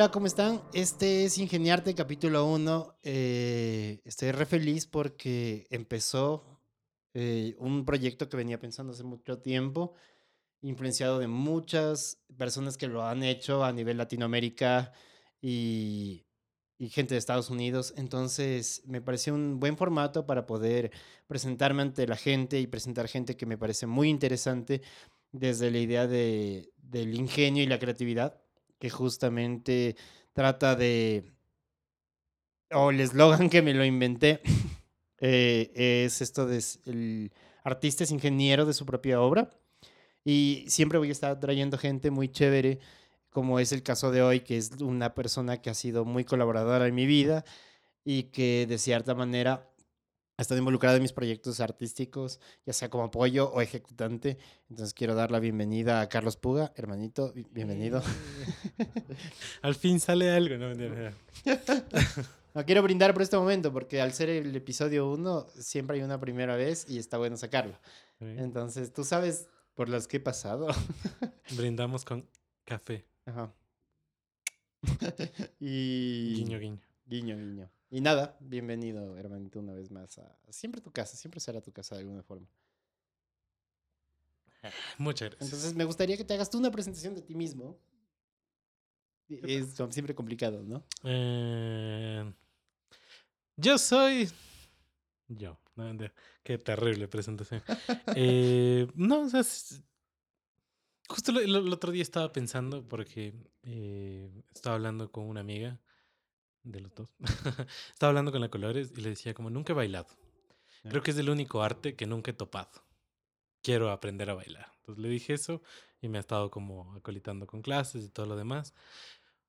Hola, ¿cómo están? Este es Ingeniarte capítulo 1. Eh, estoy re feliz porque empezó eh, un proyecto que venía pensando hace mucho tiempo, influenciado de muchas personas que lo han hecho a nivel Latinoamérica y, y gente de Estados Unidos. Entonces, me pareció un buen formato para poder presentarme ante la gente y presentar gente que me parece muy interesante desde la idea de, del ingenio y la creatividad que justamente trata de, o el eslogan que me lo inventé, eh, es esto de el artista es ingeniero de su propia obra. Y siempre voy a estar trayendo gente muy chévere, como es el caso de hoy, que es una persona que ha sido muy colaboradora en mi vida y que de cierta manera ha estado involucrado en mis proyectos artísticos, ya sea como apoyo o ejecutante. Entonces quiero dar la bienvenida a Carlos Puga, hermanito, bienvenido. Al fin sale algo, ¿no? no quiero brindar por este momento porque al ser el episodio uno siempre hay una primera vez y está bueno sacarlo. Entonces, tú sabes por las que he pasado. Brindamos con café. Ajá. y... Guiño, guiño. Guiño, guiño. Y nada, bienvenido, hermanito, una vez más a siempre tu casa, siempre será tu casa de alguna forma. Muchas gracias. Entonces, me gustaría que te hagas tú una presentación de ti mismo. Es siempre complicado, ¿no? Eh, yo soy. Yo. qué terrible presentación. eh, no, o sea, justo el, otro día estaba pensando porque eh, estaba hablando con una amiga de los dos. Estaba hablando con la Colores y le decía como nunca he bailado. Creo que es el único arte que nunca he topado. Quiero aprender a bailar. Entonces le dije eso y me ha estado como acolitando con clases y todo lo demás.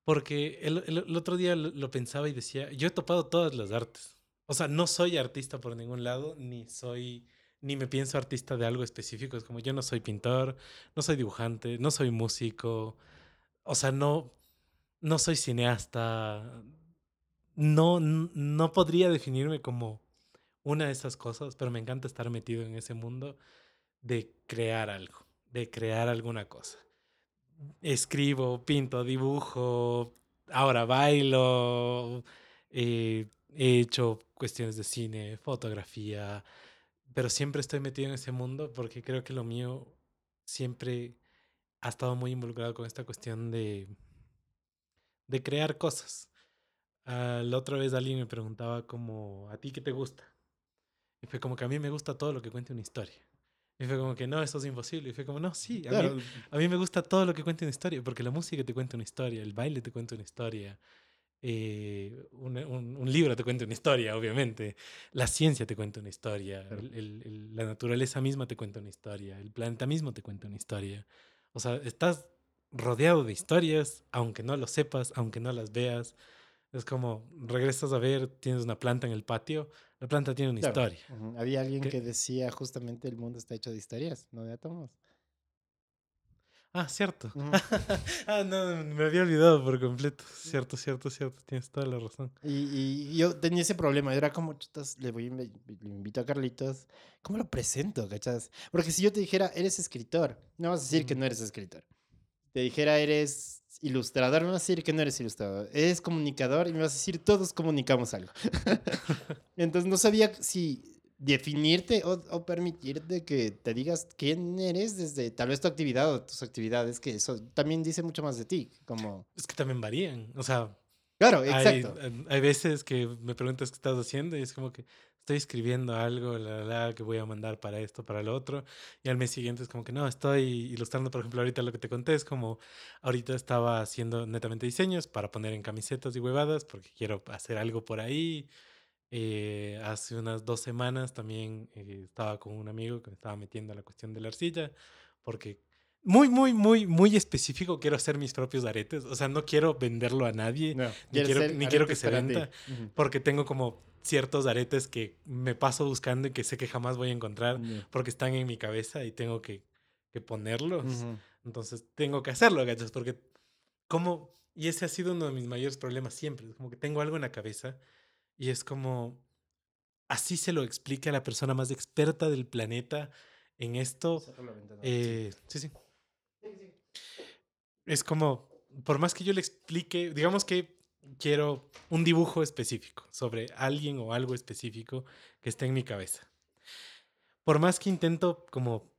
Porque el, el, otro día lo, pensaba y decía, yo he topado todas las artes. O sea, no soy artista por ningún lado, ni soy, ni me pienso artista de algo específico. Es como yo no soy pintor, no soy dibujante, no soy músico. O sea, no, no soy cineasta, no, no podría definirme como una de esas cosas, pero me encanta estar metido en ese mundo de crear algo, de crear alguna cosa. Escribo, pinto, dibujo, ahora bailo, eh, he hecho cuestiones de cine, fotografía, pero siempre estoy metido en ese mundo porque creo que lo mío siempre ha estado muy involucrado con esta cuestión de, de crear cosas. Uh, la otra vez alguien me preguntaba como, ¿a ti qué te gusta? Y fue como que a mí me gusta todo lo que cuente una historia. Y fue como que no, eso es imposible. Y fue como, no, sí, a, mí, a mí me gusta todo lo que cuente una historia, porque la música te cuenta una historia, el baile te cuenta una historia, eh, un, un, libro te cuenta una historia, obviamente, la ciencia te cuenta una historia, el, el, la naturaleza misma te cuenta una historia, el planeta mismo te cuenta una historia. O sea, estás rodeado de historias, aunque no lo sepas, aunque no las veas. Es como, regresas a ver, tienes una planta en el patio, la planta tiene una historia. Había alguien que decía justamente el mundo está hecho de historias, no de átomos. Ah, cierto. ah, no, me había olvidado por completo. Cierto, cierto, cierto. Tienes toda la razón. Y, y yo tenía ese problema. Era como, chutas, le voy, le invito a Carlitos. ¿Cómo lo presento, cachas? Porque si yo te dijera, eres escritor, no vas a decir que no eres escritor. Te dijera, eres ilustrador, me vas a decir que no eres ilustrador, eres comunicador y me vas a decir todos comunicamos algo. Entonces no sabía si definirte o, permitirte que te digas quién eres desde tal vez tu actividad o tus actividades, que eso también dice mucho más de ti. Como... Es que también varían, o sea... Claro, exacto. Hay, hay veces que me preguntas qué estás haciendo y es como que estoy escribiendo algo, la, la, que voy a mandar para esto, para lo otro, y al mes siguiente es como que no, estoy ilustrando, por ejemplo, ahorita lo que te conté es como, ahorita estaba haciendo netamente diseños para poner en camisetas y huevadas, porque quiero hacer algo por ahí. Eh, hace unas dos semanas también eh, estaba con un amigo que me estaba metiendo a la cuestión de la arcilla, porque muy, muy, muy, muy específico quiero hacer mis propios aretes. O sea, no quiero venderlo a nadie, ni, quiero, ni quiero que se venda, porque tengo como ciertos aretes que me paso buscando y que sé que jamás voy a encontrar porque están en mi cabeza y tengo que, que ponerlos. Entonces tengo que hacerlo, ¿cachas? Porque ¿cómo, Y ese ha sido uno de mis mayores problemas siempre. Como que tengo algo en la cabeza y es como, así se lo explica a la persona más experta del planeta en esto. Eh, sí, sí. Es como, por más que yo le explique, digamos que quiero un dibujo específico sobre alguien o algo específico que esté en mi cabeza. Por más que intento como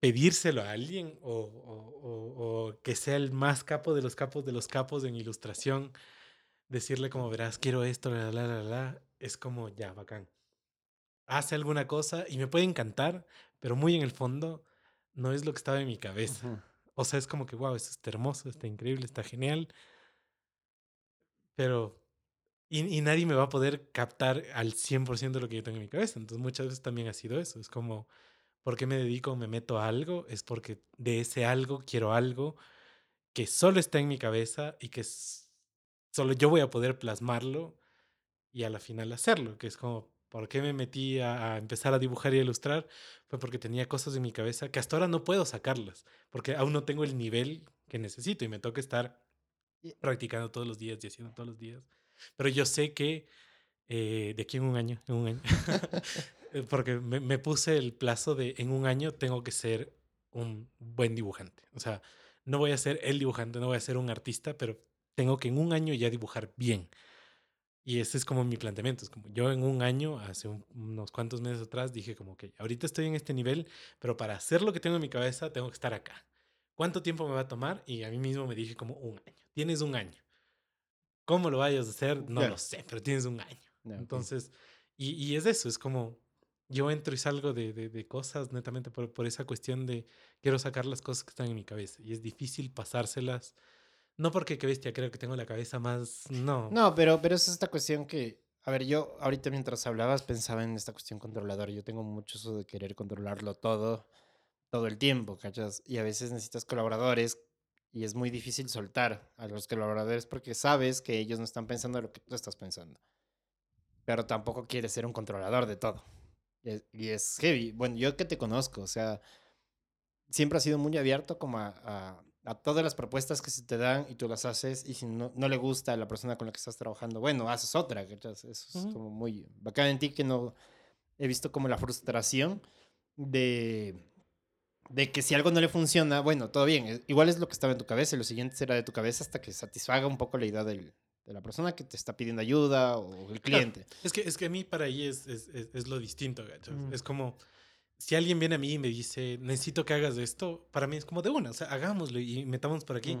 pedírselo a alguien o, o, que sea el más capo de los capos de los capos en ilustración, decirle como verás, quiero esto, la, la, la, la, es como ya, bacán. Hace alguna cosa y me puede encantar, pero muy en el fondo no es lo que estaba en mi cabeza. O sea, es como que, wow, esto está hermoso, está increíble, está genial. Pero. Y, y nadie me va a poder captar al 100% de lo que yo tengo en mi cabeza. Entonces, muchas veces también ha sido eso. Es como, ¿por qué me dedico, me meto a algo? Es porque de ese algo quiero algo que solo está en mi cabeza y que solo yo voy a poder plasmarlo y a la final hacerlo. Que es como, ¿por qué me metí a, a, empezar a dibujar y a ilustrar? Fue porque tenía cosas en mi cabeza que hasta ahora no puedo sacarlas, porque aún no tengo el nivel que necesito y me toca estar practicando todos los días y haciendo todos los días. Pero yo sé que eh, de aquí en un año, en un año, eh, porque me, me, puse el plazo de en un año tengo que ser un buen dibujante. O sea, no voy a ser el dibujante, no voy a ser un artista, pero tengo que en un año ya dibujar bien. Y ese es como mi planteamiento. Es como yo en un año, hace un, unos cuantos meses atrás, dije como que ahorita estoy en este nivel, pero para hacer lo que tengo en mi cabeza, tengo que estar acá. ¿Cuánto tiempo me va a tomar? Y a mí mismo me dije como un año. Tienes un año. ¿Cómo lo vayas a hacer? No lo sé, pero tienes un año. Entonces, y, y, es eso, es como yo entro y salgo de, de, de cosas netamente por, por, esa cuestión de quiero sacar las cosas que están en mi cabeza. Y es difícil pasárselas. No porque qué bestia, creo que tengo la cabeza más. No. No, pero, pero es esta cuestión que. A ver, yo ahorita mientras hablabas pensaba en esta cuestión controladora. Yo tengo mucho eso de querer controlarlo todo, todo el tiempo, ¿cachas? Y a veces necesitas colaboradores y es muy difícil soltar a los colaboradores porque sabes que ellos no están pensando lo que tú estás pensando. Pero tampoco quieres ser un controlador de todo. Y es, heavy. Bueno, yo que te conozco, o sea, siempre has sido muy abierto como a, a, a, todas las propuestas que se te dan y tú las haces y si no, no le gusta a la persona con la que estás trabajando, bueno, haces otra. Eso es uh -huh. como muy bacán en ti que no he visto como la frustración de de que si algo no le funciona, bueno, todo bien, igual es lo que estaba en tu cabeza y lo siguiente será de tu cabeza hasta que satisfaga un poco la idea del, de la persona que te está pidiendo ayuda o el cliente. Claro. Es, que, es que a mí para ahí es, es, es, es lo distinto. Mm. Es como, si alguien viene a mí y me dice, necesito que hagas esto, para mí es como de una, o sea, hagámoslo y metamos por aquí. Mm.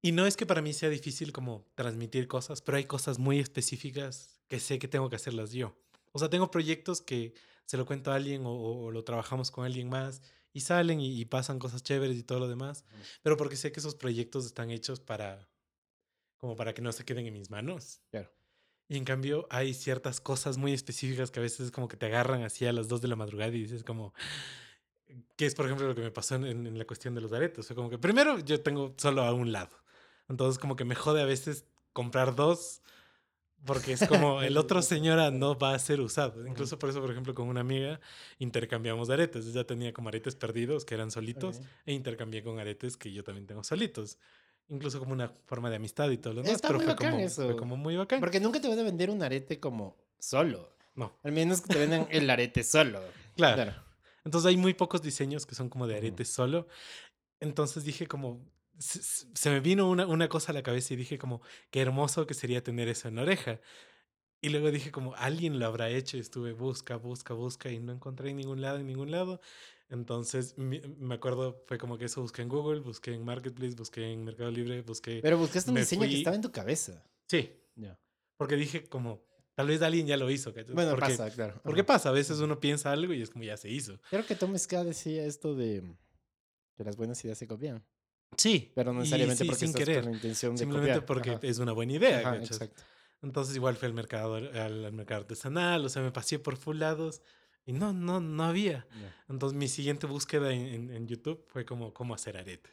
Y no es que para mí sea difícil como transmitir cosas, pero hay cosas muy específicas que sé que tengo que hacerlas yo. O sea, tengo proyectos que se lo cuento a alguien o, o, lo trabajamos con alguien más y salen y, y, pasan cosas chéveres y todo lo demás, -huh. pero porque sé que esos proyectos están hechos para, como para que no se queden en mis manos. Claro. Y en cambio hay ciertas cosas muy específicas que a veces como que te agarran así a las 2 de la madrugada y dices como, que es por ejemplo lo que me pasó en, en la cuestión de los aretes. Sea, como que primero yo tengo solo a un lado. Entonces como que me jode a veces comprar dos porque es como el otro señora no va a ser usado. Incluso por eso, por ejemplo, con una amiga intercambiamos aretes. Ella tenía como aretes perdidos que eran solitos okay. e intercambié con aretes que yo también tengo solitos. Incluso como una forma de amistad y todo lo demás. Está pero muy fue, bacán como, eso. fue como muy bacán. Porque nunca te van a vender un arete como solo. No. Al menos que te vendan el arete solo. Claro. claro. Entonces hay muy pocos diseños que son como de arete uh -huh. solo. Entonces dije como, se, se, me vino una, una cosa a la cabeza y dije como, qué hermoso que sería tener eso en la oreja. Y luego dije como, alguien lo habrá hecho. Y estuve busca, busca, busca y no encontré en ningún lado, en ningún lado. Entonces, me acuerdo, fue como que eso busqué en Google, busqué en Marketplace, busqué en Mercado Libre, busqué... Pero buscaste un diseño fui... que estaba en tu cabeza. Sí. Yeah. Porque dije como, tal vez alguien ya lo hizo. Bueno, porque, pasa, claro. Porque pasa, a veces uno piensa algo y es como ya se hizo. Creo que Tom Ska decía esto de que las buenas ideas se copian. Sí. Pero no necesariamente sí, porque sin querer. con la intención de Simplemente copiar. porque Ajá. es una buena idea. Ajá, exacto. Entonces igual fui al mercado, al, al, mercado artesanal, o sea, me pasé por full lados y no, no, no había. Yeah. Entonces mi siguiente búsqueda en, en, en, YouTube fue como cómo hacer aretes.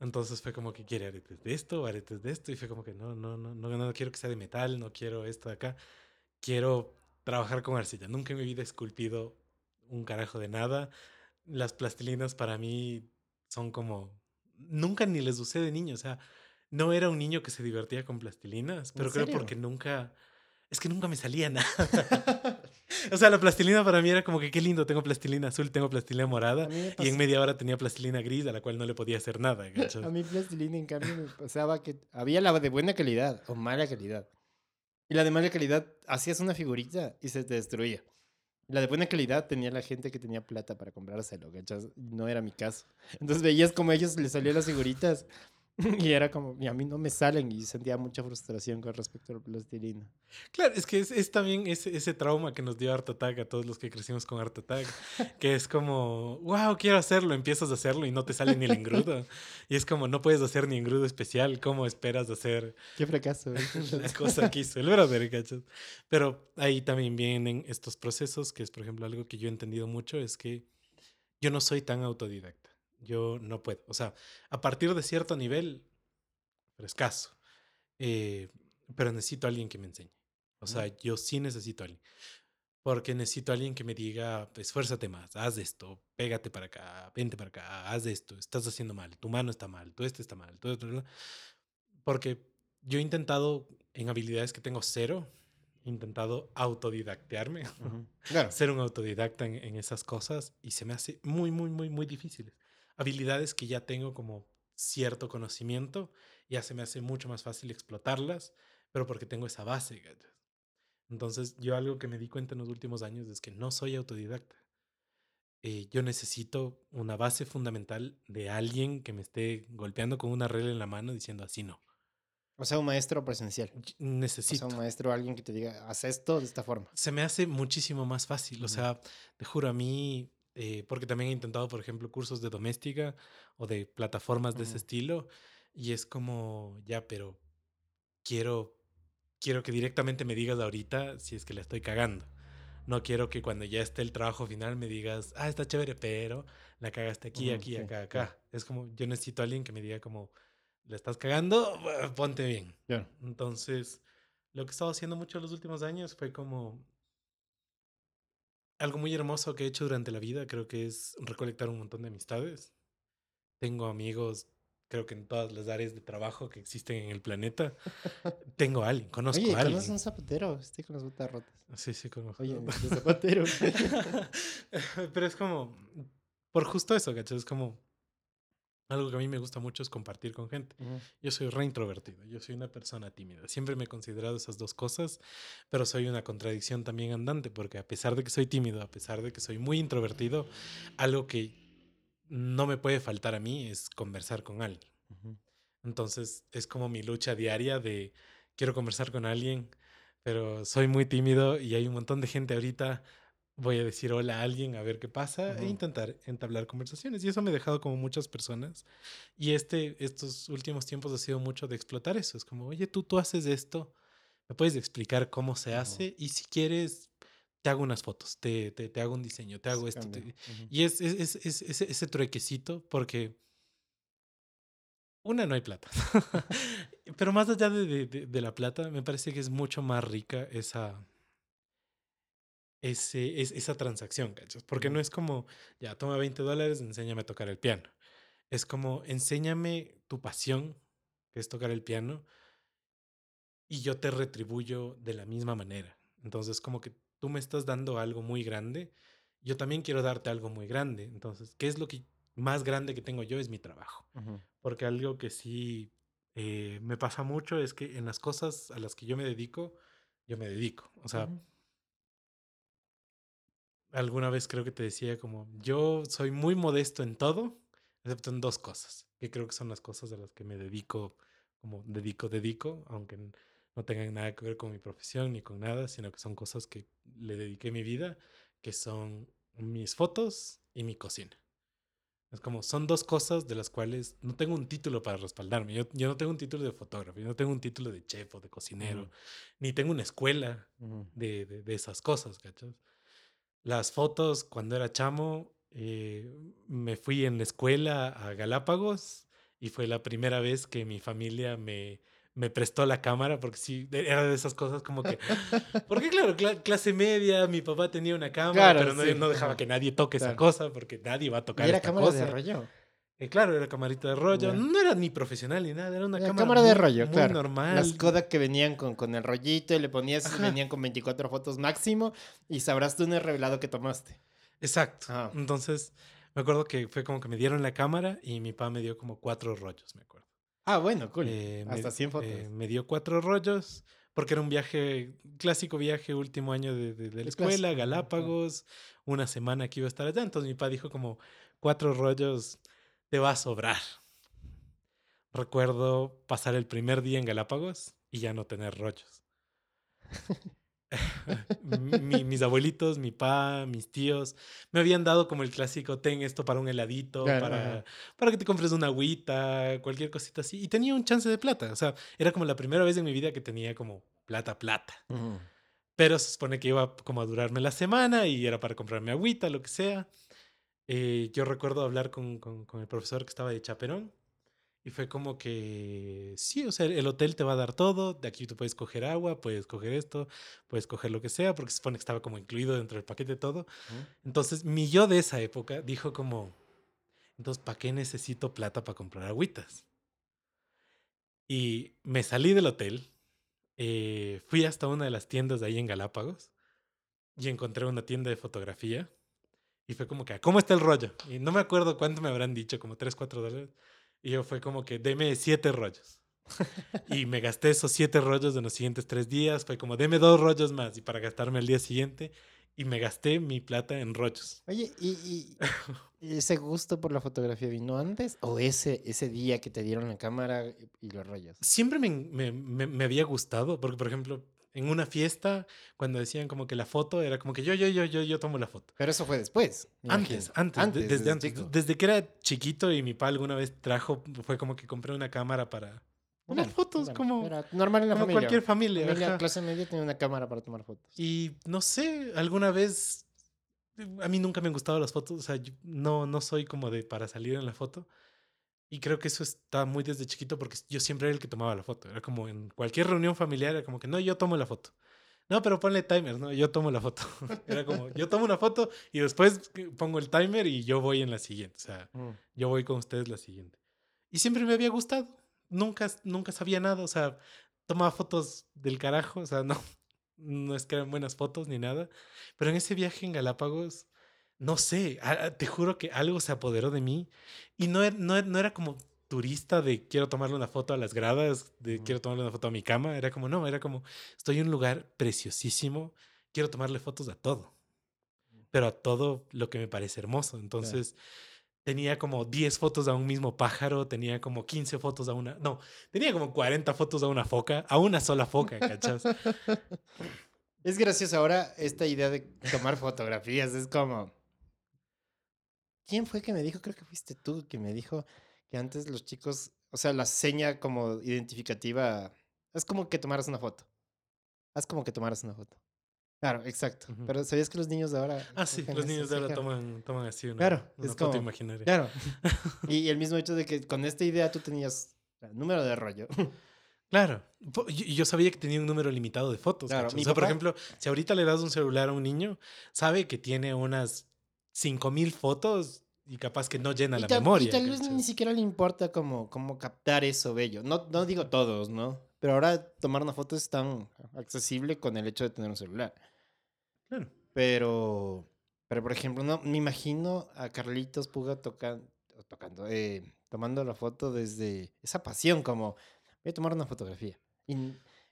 Entonces fue como que quiere aretes de esto, aretes de esto, y fue como que no, no, no, no, no quiero que sea de metal, no quiero esto de acá, quiero trabajar con arcilla. Nunca en mi vida he esculpido un carajo de nada. Las plastilinas para mí son como, nunca ni les usé de niño, o sea, no era un niño que se divertía con plastilinas, pero creo porque nunca, es que nunca me salía nada. o sea, la plastilina para mí era como que qué lindo, tengo plastilina azul, tengo plastilina morada, y en media hora tenía plastilina gris a la cual no le podía hacer nada. A mí plastilina, en cambio, me pasaba que había la de buena calidad o mala calidad. Y la de mala calidad, hacías una figurita y se te destruía. La de buena calidad tenía la gente que tenía plata para comprárselo, ¿cachas? No era mi caso. Entonces veías como a ellos les salían las figuritas y era como, y a mí no me salen y sentía mucha frustración con respecto a la plastilina. Claro, es que es, es también ese, ese trauma que nos dio Art Attack a todos los que crecimos con Art Attack, que es como, wow, quiero hacerlo, empiezas a hacerlo y no te sale ni el engrudo. Y es como, no puedes hacer ni engrudo especial, ¿cómo esperas hacer Qué fracaso. ¿eh? la cosa que hizo el brother, ¿cachas? Pero ahí también vienen estos procesos, que es, por ejemplo, algo que yo he entendido mucho, es que yo no soy tan autodidacta. Yo no puedo. O sea, a partir de cierto nivel, pero escaso. Eh, pero necesito a alguien que me enseñe. O sea, yo sí necesito a alguien. Porque necesito a alguien que me diga, esfuérzate más, haz esto, pégate para acá, vente para acá, haz esto, estás haciendo mal, tu mano está mal, tú este está mal, tú esto, porque yo he intentado en habilidades que tengo cero, he intentado autodidactearme, Ujú. Claro. ser un autodidacta en, en esas cosas y se me hace muy, muy, muy, muy difíciles. Habilidades que ya tengo como cierto conocimiento, ya se me hace mucho más fácil explotarlas, pero porque tengo esa base. Entonces, yo algo que me di cuenta en los últimos años es que no soy autodidacta. Eh, yo necesito una base fundamental de alguien que me esté golpeando con una regla en la mano diciendo así no. O sea, un maestro presencial. Y- O sea, Necesito. un maestro, alguien que te diga, haz esto de esta forma. se me hace muchísimo más fácil. O sea, te juro, a mí, eh, porque también he intentado, por ejemplo, cursos de doméstica o de plataformas de ese Ujú. estilo, y es como, ya, pero quiero, quiero que directamente me digas ahorita si es que la estoy cagando. No quiero que cuando ya esté el trabajo final me digas, ah, está chévere, pero la cagaste aquí, Ujú, aquí, sí, acá, acá. Es como, yo necesito a alguien que me diga como, la estás cagando, ponte bien. Claro. Entonces, lo que he estado haciendo mucho en los últimos años fue como algo muy hermoso que he hecho durante la vida, creo que es recolectar un montón de amistades. Tengo amigos, creo que en todas las áreas de trabajo que existen en el planeta. Tengo a alguien, conozco Oye, a ¿conoces alguien. un zapatero? Estoy con las botas rotas. Sí, sí, conozco. Oye, zapatero. Pero es como, por justo eso, ¿cachai? Es como, algo que a mí me gusta mucho es compartir con gente. Yo soy re introvertido, yo soy una persona tímida. Siempre me he considerado esas dos cosas, pero soy una contradicción también andante, porque a pesar de que soy tímido, a pesar de que soy muy introvertido, algo que no me puede faltar a mí es conversar con alguien. Entonces es como mi lucha diaria de quiero conversar con alguien, pero soy muy tímido y hay un montón de gente ahorita. Voy a decir hola a alguien a ver qué pasa e Ujú. intentar entablar conversaciones. Y eso me ha dejado como muchas personas. Y este, estos últimos tiempos ha sido mucho de explotar eso. Es como, oye, tú, tú haces esto, me puedes explicar cómo se hace y si quieres, te hago unas fotos, te, te, te hago un diseño, te hago Se esto. te- Ujú. y es, es, es- es- ese, truequecito, porque una, no hay plata. Pero más allá de- de- de la plata, me parece que es mucho más rica esa, ese, es, esa transacción, ¿cachas? Porque no es como, ya, toma 20 dólares, enséñame a tocar el piano. Es como, enséñame tu pasión, que es tocar el piano, y yo te retribuyo de la misma manera. Entonces, como que tú me estás dando algo muy grande, yo también quiero darte algo muy grande. Entonces, ¿qué es lo que más grande que tengo yo? Es mi trabajo. Porque algo que sí eh, me pasa mucho es que en las cosas a las que yo me dedico, yo me dedico. O sea. Alguna vez creo que te decía como, yo soy muy modesto en todo, excepto en dos cosas, que creo que son las cosas a las que me dedico, como dedico, dedico, aunque no tengan nada que ver con mi profesión ni con nada, sino que son cosas que le dediqué mi vida, que son mis fotos y mi cocina. Es como, son dos cosas de las cuales no tengo un título para respaldarme. Yo, yo no tengo un título de fotógrafo, yo no tengo un título de chef o de cocinero, Ujú. ni tengo una escuela Ujú. de, de- de esas cosas, ¿cachas? Las fotos, cuando era chamo, eh, me fui en la escuela a Galápagos y fue la primera vez que mi familia me, me prestó la cámara, porque sí, de- era de esas cosas como que... Porque claro, cla- clase media, mi papá tenía una cámara, Claro, pero no, sí, no dejaba que nadie toque esa cosa, porque nadie va a ¿Y tocar era esta cámara de rollo? Eh, claro, era camarita de rollo. No era ni profesional ni nada, era una La cámara, cámara de muy- rollo, muy claro. normal. Las Kodak que venían con, con el rollito y le ponías Ajá. venían con 24 fotos máximo y sabrás tú en el revelado que tomaste. Exacto. Ah. Entonces, me acuerdo que fue como que me dieron la cámara y mi papá me dio como cuatro rollos, me acuerdo. Ah, bueno, cool. Eh, me- Hasta 100 fotos. eh, me dio cuatro rollos porque era un viaje, clásico viaje, último año de, de- de la El escuela. Galápagos, una semana que iba a estar allá. Entonces mi papá dijo como, cuatro rollos te va a sobrar. Recuerdo pasar el primer día en Galápagos y ya no tener rollos. Mi- mis abuelitos, mi pa, mis tíos, me habían dado como el clásico, ten esto para un heladito, Claro, para, ajá. para que te compres una agüita, cualquier cosita así. Y tenía un chance de plata. O sea, era como la primera vez en mi vida que tenía como plata, plata. Pero se supone que iba como a durarme la semana y era para comprarme agüita, lo que sea. Eh, yo recuerdo hablar con, con- con el profesor que estaba de chaperón y fue como que, sí, o sea, el hotel te va a dar todo, de aquí tú puedes coger agua, puedes coger esto, puedes coger lo que sea, porque se supone que estaba como incluido dentro del paquete todo. Entonces, mi yo de esa época dijo como, entonces, ¿para qué necesito plata para comprar agüitas? Y me salí del hotel, eh, fui hasta una de las tiendas de ahí en Galápagos y encontré una tienda de fotografía. Y fue como que, ¿cómo está el rollo? Y no me acuerdo cuánto me habrán dicho, como 3, 4 dólares. Y yo fue como que, deme 7 rollos. y me gasté esos 7 rollos en los siguientes 3 días. Fue como, deme 2 rollos más y para gastarme el día siguiente. Y me gasté mi plata en rollos. Oye, ¿y, y- ese gusto por la fotografía vino antes o ese, ese día que te dieron la cámara y- y los rollos? siempre me, me- me- me había gustado, porque por ejemplo, en una fiesta, cuando decían como que la foto, era como que yo, yo, yo, yo, yo tomo la foto. Pero eso fue después. Antes, imagino. antes, de- desde, antes. chico. Desde que era chiquito y mi papá alguna vez trajo, fue como que compré una cámara para Bueno, fotos, bueno, como, era normal en la como familia. cualquier familia. familia clase media tenía una cámara para tomar fotos. Y no sé, alguna vez, a mí nunca me han gustado las fotos, o sea, yo no, no soy como de para salir en la foto. Y creo que eso está muy desde chiquito porque yo siempre era el que tomaba la foto. Era como en cualquier reunión familiar, era como que no, yo tomo la foto. No, pero ponle timer, no, yo tomo la foto. Era como, yo tomo una foto y después pongo el timer y yo voy en la siguiente. O sea, Mm. yo voy con ustedes la siguiente. Y siempre me había gustado. Nunca, nunca sabía nada. O sea, tomaba fotos del carajo. O sea, no, no es que eran buenas fotos ni nada. Pero en ese viaje en Galápagos, no sé, te juro que algo se apoderó de mí. Y no, er- no, er- no era como turista de quiero tomarle una foto a las gradas, de quiero tomarle una foto a mi cama. Era como, no, era como, estoy en un lugar preciosísimo, quiero tomarle fotos a todo. Pero a todo lo que me parece hermoso. Entonces, tenía como 10 fotos a un mismo pájaro, tenía como 15 fotos a una, no, tenía como 40 fotos a una foca, a una sola foca, ¿cachas? Es gracioso ahora esta idea de tomar fotografías. Es como. ¿Quién fue que me dijo? Creo que fuiste tú que me dijo que antes los chicos, o sea, la seña como identificativa es como que tomaras una foto. Haz como que tomaras una foto. Claro, exacto. Ujú. Pero ¿sabías que los niños de ahora... Ah, sí, los niños de ahora claro. toman, toman así una, Claro, una es foto como- imaginaria. Claro. y el mismo hecho de que con esta idea tú tenías el número de rollo. Claro. Po- Y y yo sabía que tenía un número limitado de fotos. Claro, o sea, por papá- ejemplo, si ahorita le das un celular a un niño, sabe que tiene unas 5000 fotos y capaz que no llena y la tal, memoria. y tal vez ni siquiera le importa como, como captar eso bello. No, no digo todos, ¿no? Pero ahora tomar una foto es tan accesible con el hecho de tener un celular. Claro. Pero, pero por ejemplo, no me imagino a Carlitos Puga tocando, tocando, eh, tomando la foto desde esa pasión, como voy a tomar una fotografía. Y,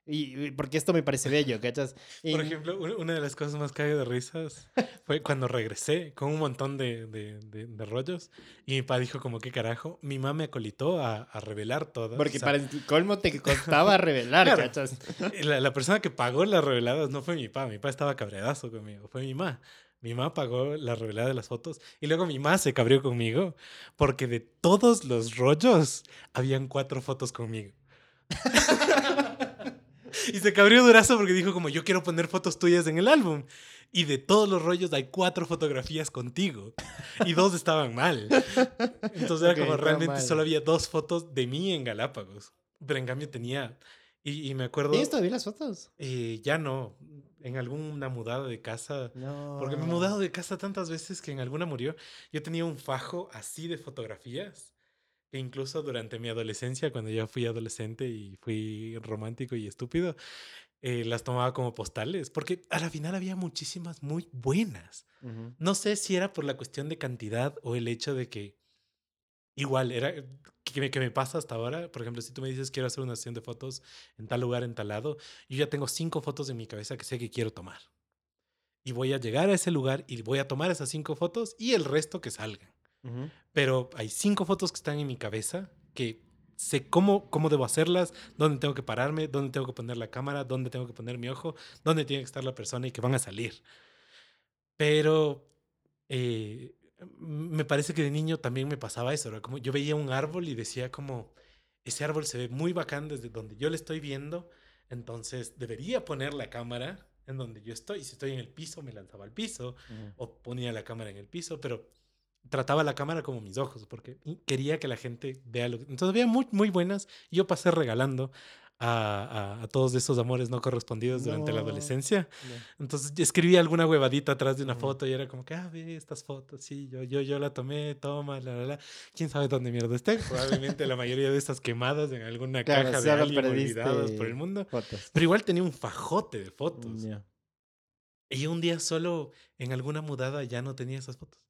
y- porque esto me parece bello, ¿cachas? Y- Por ejemplo, un- una de las cosas más cague de risas fue cuando regresé con un montón de, de- de- de rollos y mi papá dijo como, ¿qué carajo? Mi mamá me acolitó a, a revelar todas. porque o sea, para el colmo te costaba revelar, Claro. ¿cachas? la, la persona que pagó las reveladas no fue mi papá, mi papá estaba cabreadazo conmigo, fue mi mamá. Mi mamá pagó la revelada de las fotos y luego mi mamá se cabrió conmigo porque de todos los rollos habían cuatro fotos conmigo. y se cabrió durazo porque dijo como yo quiero poner fotos tuyas en el álbum. Y de todos los rollos hay cuatro fotografías contigo. Y dos estaban mal. Entonces era como realmente mal. solo había dos fotos de mí en Galápagos. Pero en cambio tenía Y, y me acuerdo. ¿Tienes todavía las fotos? eh, ya no. En alguna mudada de casa. No. Porque me he mudado de casa tantas veces que en alguna murió. Yo tenía un fajo así de fotografías. Que incluso durante mi adolescencia, cuando yo fui adolescente y fui romántico y estúpido, eh, las tomaba como postales. Porque a la final había muchísimas muy buenas. No sé si era por la cuestión de cantidad o el hecho de que igual era que me, que me pasa hasta ahora. Por ejemplo, si tú me dices quiero hacer una sesión de fotos en tal lugar, en tal lado, yo ya tengo cinco fotos en mi cabeza que sé que quiero tomar. Y voy a llegar a ese lugar y voy a tomar esas cinco fotos y el resto que salgan. Ujú. Pero hay cinco fotos que están en mi cabeza que sé cómo, cómo debo hacerlas, dónde tengo que pararme, dónde tengo que poner la cámara, dónde tengo que poner mi ojo, dónde tiene que estar la persona y que van a salir. Pero eh, me parece que de niño también me pasaba eso. Era como yo veía un árbol y decía como, ese árbol se ve muy bacán desde donde yo le estoy viendo, entonces debería poner la cámara en donde yo estoy. Si estoy en el piso, me lanzaba al piso Ujú. o ponía la cámara en el piso, pero trataba la cámara como mis ojos, porque quería que la gente vea lo que... Entonces había muy, muy buenas. y Yo pasé regalando a, a- a todos esos amores no correspondidos durante la adolescencia. Entonces yo escribía alguna huevadita atrás de una foto y era como que, ah, ve estas fotos, sí, yo, yo, yo la tomé, toma, la, la, la. ¿Quién sabe dónde mierda estén? Probablemente la mayoría de estas quemadas en alguna Claro, caja de alguien olvidadas por el mundo. Fotos. Pero igual tenía un fajote de fotos. Ya. Y un día solo en alguna mudada ya no tenía esas fotos.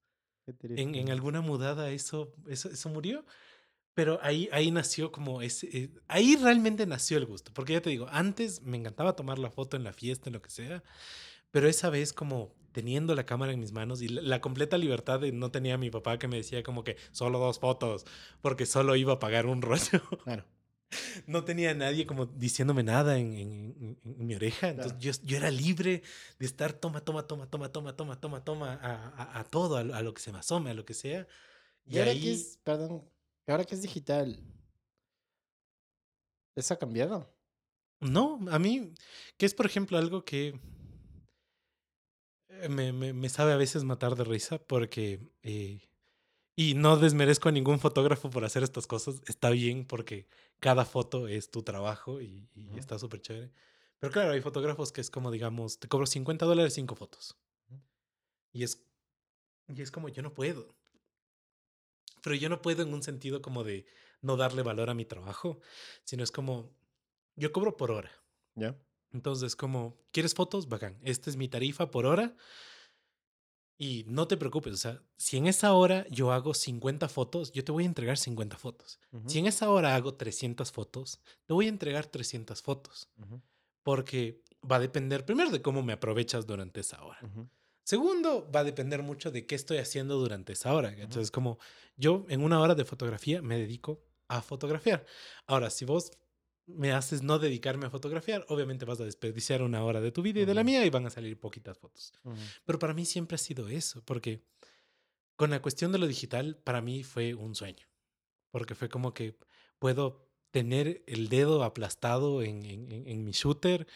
En, en alguna mudada eso, eso, eso murió. Pero ahí, ahí nació como ese... eh, ahí realmente nació el gusto. Porque ya te digo, antes me encantaba tomar la foto en la fiesta, en lo que sea. Pero esa vez como teniendo la cámara en mis manos y la, la completa libertad de no tenía a mi papá que me decía como que solo dos fotos, porque solo iba a pagar un rollo. Claro. no tenía nadie como diciéndome nada en, mi oreja. Entonces yo, yo, era libre de estar toma, toma, toma, toma, toma, toma, toma, toma a, a, todo, a, lo que se me asome, a lo que sea. Y, ahora que es, perdón, ahora que es digital, ¿eso ha cambiado? No, a mí, que es por ejemplo algo que eh, me, me, me sabe a veces matar de risa porque eh, y no desmerezco a ningún fotógrafo por hacer estas cosas, está bien porque cada foto es tu trabajo y, y Ujú. está súper chévere. Pero claro, hay fotógrafos que es como, digamos, te cobro 50 dólares, cinco fotos. Y es, y es como, yo no puedo. Pero yo no puedo en un sentido como de no darle valor a mi trabajo, sino es como, yo cobro por hora. ¿Ya? Entonces, como, ¿quieres fotos? Bacán. Esta es mi tarifa por hora. Y no te preocupes, o sea, si en esa hora yo hago 50 fotos, yo te voy a entregar 50 fotos. Si en esa hora hago 300 fotos, te voy a entregar 300 fotos. Porque va a depender primero de cómo me aprovechas durante esa hora. Segundo, va a depender mucho de qué estoy haciendo durante esa hora. Entonces, como yo en una hora de fotografía me dedico a fotografiar. Ahora, si vos me haces no dedicarme a fotografiar, obviamente vas a desperdiciar una hora de tu vida y de la mía y van a salir poquitas fotos. Pero para mí siempre ha sido eso, porque con la cuestión de lo digital, para mí fue un sueño. Porque fue como que puedo tener el dedo aplastado en, en- en- mi shooter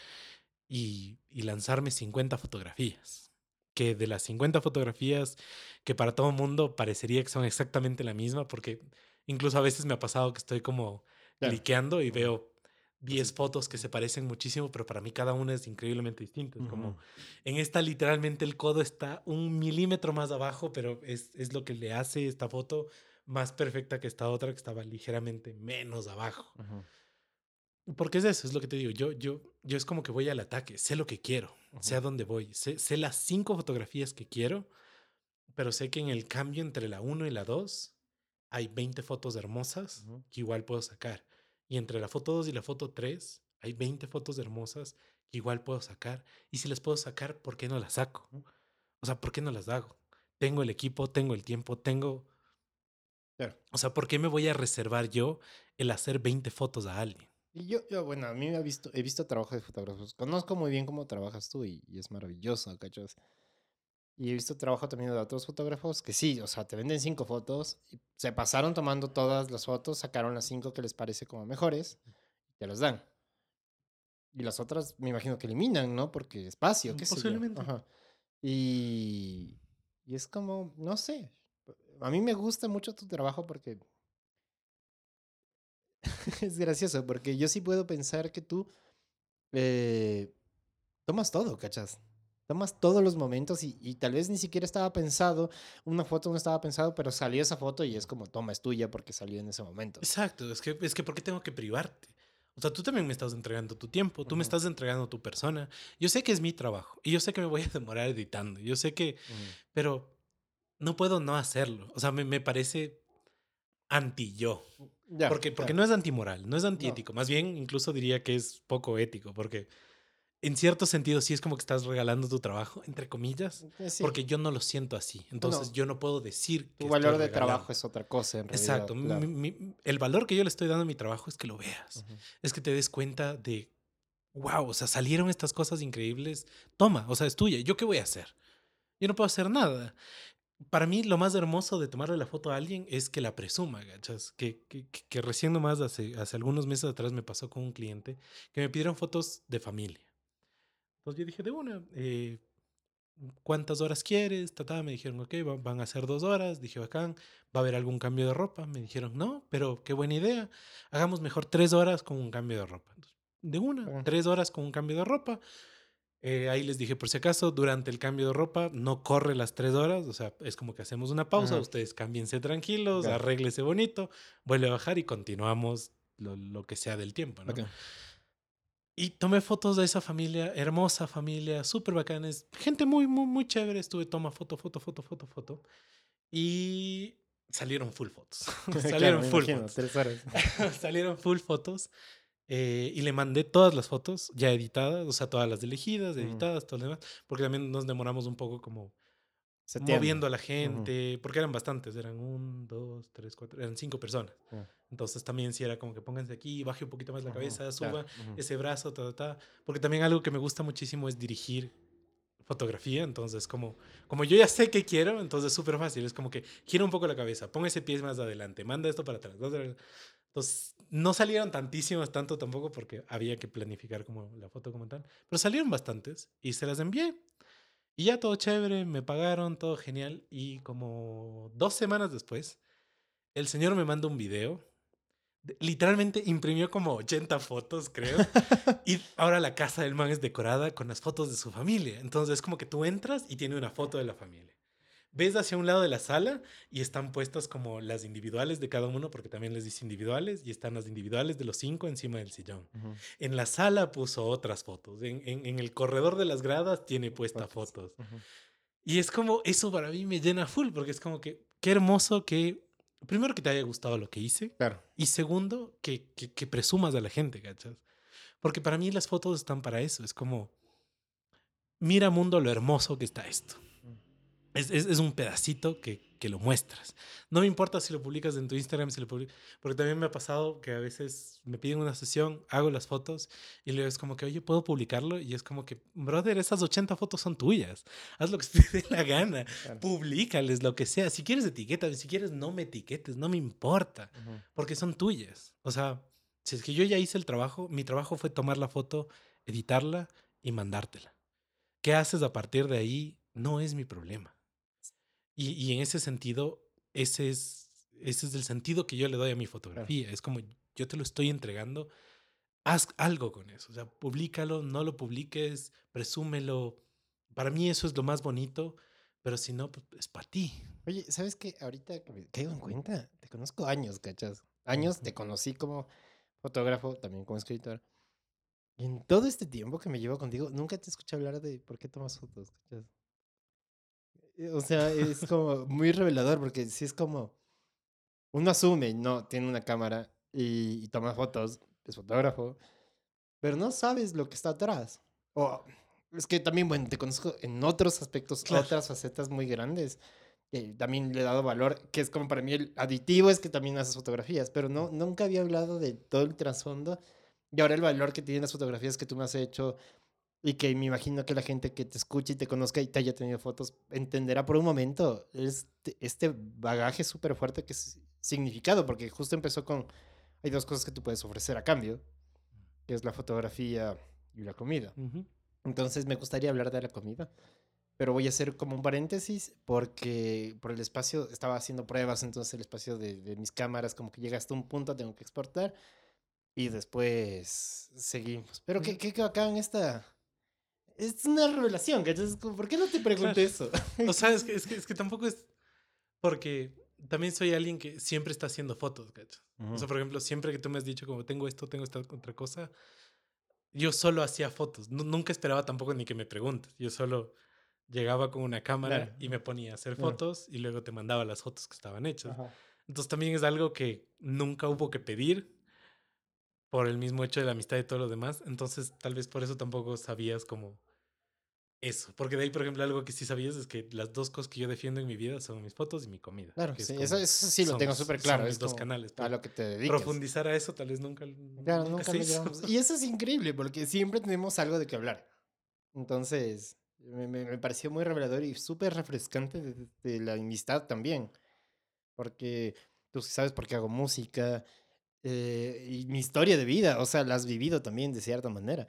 y, y lanzarme 50 fotografías. Que de las 50 fotografías, que para todo el mundo parecería que son exactamente la misma, porque incluso a veces me ha pasado que estoy como Claro. cliqueando y veo 10 Así. fotos que se parecen muchísimo, pero para mí cada una es increíblemente distinta. Es como, en esta literalmente el codo está un milímetro más abajo, pero es, es lo que le hace esta foto más perfecta que esta otra que estaba ligeramente menos abajo. Porque es eso, es lo que te digo. Yo, yo, yo es como que voy al ataque, sé lo que quiero, sé a dónde voy, sé, sé las cinco fotografías que quiero, pero sé que en el cambio entre la 1 y la 2 hay 20 fotos hermosas que igual puedo sacar. Y entre la foto 2 y la foto 3 hay 20 fotos hermosas que igual puedo sacar. Y si las puedo sacar, ¿por qué no las saco? O sea, ¿por qué no las hago? Tengo el equipo, tengo el tiempo, tengo... Claro. O sea, ¿por qué me voy a reservar yo el hacer 20 fotos a alguien? Y yo, yo, bueno, a mí me ha visto, he visto trabajo de fotógrafos. Conozco muy bien cómo trabajas tú y, y es maravilloso, ¿cachas? Y he visto trabajo también de otros fotógrafos que sí, o sea, te venden cinco fotos y se pasaron tomando todas las fotos, sacaron las cinco que les parece como mejores y te las dan. Y las otras me imagino que eliminan, ¿no? Porque espacio, Mm, qué sé yo. posiblemente. Ajá. Y, y es como, no sé, a mí me gusta mucho tu trabajo porque es gracioso porque yo sí puedo pensar que tú eh, tomas todo, ¿cachas? Tomas todos los momentos y, y tal vez ni siquiera estaba pensado, una foto no estaba pensado, pero salió esa foto y es como, toma, es tuya porque salió en ese momento. Exacto, es que, es que ¿por qué tengo que privarte? O sea, tú también me estás entregando tu tiempo, tú me Ujú. estás entregando tu persona. Yo sé que es mi trabajo y yo sé que me voy a demorar editando. Yo sé que, Ujú. pero no puedo no hacerlo. O sea, me, me parece anti-yo. Ya, Porque, porque claro. no es antimoral, no es antiético. Más bien, incluso diría que es poco ético, porque en cierto sentido sí es como que estás regalando tu trabajo, entre comillas, Eh, sí, porque yo no lo siento así. Entonces No. yo no puedo decir que tu valor de regalando. trabajo es otra cosa en realidad. Exacto. mi- claro. mi- el valor que yo le estoy dando a mi trabajo es que lo veas. Es que te des cuenta de, wow, o sea, salieron estas cosas increíbles. Toma, o sea, es tuya. ¿Yo qué voy a hacer? Yo no puedo hacer nada. Para mí, lo más hermoso de tomarle la foto a alguien es que la presuma, ¿gachas? Que, que, que- que recién nomás hace, hace algunos meses atrás me pasó con un cliente que me pidieron fotos de familia. Entonces yo dije, de una, eh, ¿cuántas horas quieres? Tata, me dijeron, ok, va- van a ser dos horas. Dije, bacán, ¿va a haber algún cambio de ropa? Me dijeron, no, pero qué buena idea. Hagamos mejor tres horas con un cambio de ropa. Entonces, de una, tres horas con un cambio de ropa. Eh, ahí les dije, por si acaso, durante el cambio de ropa no corre las tres horas, o sea, es como que hacemos una pausa, Ajá. ustedes cámbiense tranquilos, Ya. arréglese bonito, vuelve a bajar y continuamos lo, lo que sea del tiempo, ¿no? Bacán. Y tomé fotos de esa familia, hermosa familia, súper bacanes, gente muy, muy, muy chévere. Estuve, toma foto, foto, foto, foto, foto. Y salieron full fotos. Salieron full imagino, fotos. salieron full fotos. eh, y le mandé todas las fotos ya editadas, o sea, todas las elegidas, Ujú. editadas, todo lo demás. Porque también nos demoramos un poco como Seteando. moviendo a la gente, porque eran bastantes, eran un, dos, tres, cuatro, eran cinco personas. Ah. Entonces también si era como que pónganse aquí, baje un poquito más la Ujú, cabeza, suba ese brazo, ta, ta, ta. Porque también algo que me gusta muchísimo es dirigir fotografía. Entonces, como, como yo ya sé qué quiero, entonces es súper fácil. Es como que gira un poco la cabeza, ponga ese pie más adelante, manda esto para atrás. Entonces, no salieron tantísimas, tanto tampoco, porque había que planificar como la foto como tal. Pero salieron bastantes y se las envié. Y ya todo chévere, me pagaron, todo genial. Y como dos semanas después, el señor me manda un video. de- Literalmente imprimió como 80 fotos, creo. y ahora la casa del man es decorada con las fotos de su familia. Entonces es como que tú entras y tiene una foto de la familia. Ves hacia un lado de la sala y están puestas como las individuales de cada uno, porque también les dice individuales, y están las individuales de los cinco encima del sillón. Ujú. En la sala puso otras fotos. En, en- en el corredor de las gradas tiene puesta Fotos. fotos. Ujú. Y es como, eso para mí me llena full, porque es como que, qué hermoso que, primero que te haya gustado lo que hice, Claro. y segundo, que, que, que presumas a la gente, ¿cachas? Porque para mí las fotos están para eso, es como, mira mundo lo hermoso que está esto. Es, es, es un pedacito que, que lo muestras. No me importa si lo publicas en tu Instagram, si lo publicas, porque también me ha pasado que a veces me piden una sesión, hago las fotos y luego es como que, oye, ¿puedo publicarlo? Y es como que, brother, esas 80 fotos son tuyas. Haz lo que te dé la gana. Claro. Publícales, lo que sea. Si quieres, etiqueta. Si quieres, no me etiquetes. No me importa. Ujú. Porque son tuyas. O sea, si es que yo ya hice el trabajo, mi trabajo fue tomar la foto, editarla y mandártela. ¿Qué haces a partir de ahí? No es mi problema. Y, y en ese sentido, ese es, ese es el sentido que yo le doy a mi fotografía. Es como yo te lo estoy entregando, haz algo con eso. O sea, públicalo, no lo publiques, presúmelo. Para mí eso es lo más bonito, pero si no, pues es para ti. Oye, ¿sabes qué? Ahorita que me caigo en cuenta, te conozco años, ¿cachas? Años, te conocí como fotógrafo, también como escritor. Y en todo este tiempo que me llevo contigo, nunca te escuché hablar de por qué tomas fotos, ¿cachas? Eh, O sea, es como muy revelador porque sí es como uno asume, no, tiene una cámara y, y toma fotos, es fotógrafo, pero no sabes lo que está atrás. O es que también, bueno, te conozco en otros aspectos, Claro. otras facetas muy grandes. que también le he dado valor, que es como para mí el aditivo es que también haces fotografías, pero no, nunca había hablado de todo el trasfondo y ahora el valor que tienen las fotografías que tú me has hecho y que me imagino que la gente que te escuche y te conozca y te haya tenido fotos entenderá por un momento este, este bagaje súper fuerte que es significado, porque justo empezó con, hay dos cosas que tú puedes ofrecer a cambio, que es la fotografía y la comida. Ujú. Entonces me gustaría hablar de la comida. pero voy a hacer como un paréntesis porque por el espacio estaba haciendo pruebas, entonces el espacio de, de mis cámaras como que llega hasta un punto, tengo que exportar y después seguimos. Pero qué, qué acá en esta... Es una revelación, ¿cachai? ¿Por qué no te pregunté eso? O sea, es que, es, que, es que tampoco es... Porque también soy alguien que siempre está haciendo fotos, ¿cachai? O sea, por ejemplo, siempre que tú me has dicho como tengo esto, tengo esta otra cosa, yo solo hacía fotos. nunca esperaba tampoco ni que me preguntes. Yo solo llegaba con una cámara y me ponía a hacer fotos y luego te mandaba las fotos que estaban hechas. Entonces también es algo que nunca hubo que pedir por el mismo hecho de la amistad y todo lo demás. Entonces tal vez por eso tampoco sabías como eso. Porque de ahí, por ejemplo, algo que sí sabías es que las dos cosas que yo defiendo en mi vida son mis fotos y mi comida. Claro, sí, eso, sí lo tengo súper claro. Son dos canales. A lo que te dedicas. Profundizar a eso tal vez nunca. Claro, nunca, Y eso es increíble porque siempre tenemos algo de qué hablar. Entonces, me, me, pareció muy revelador y súper refrescante de, la amistad también. Porque tú sabes por qué hago música eh, y mi historia de vida, o sea, la has vivido también de cierta manera.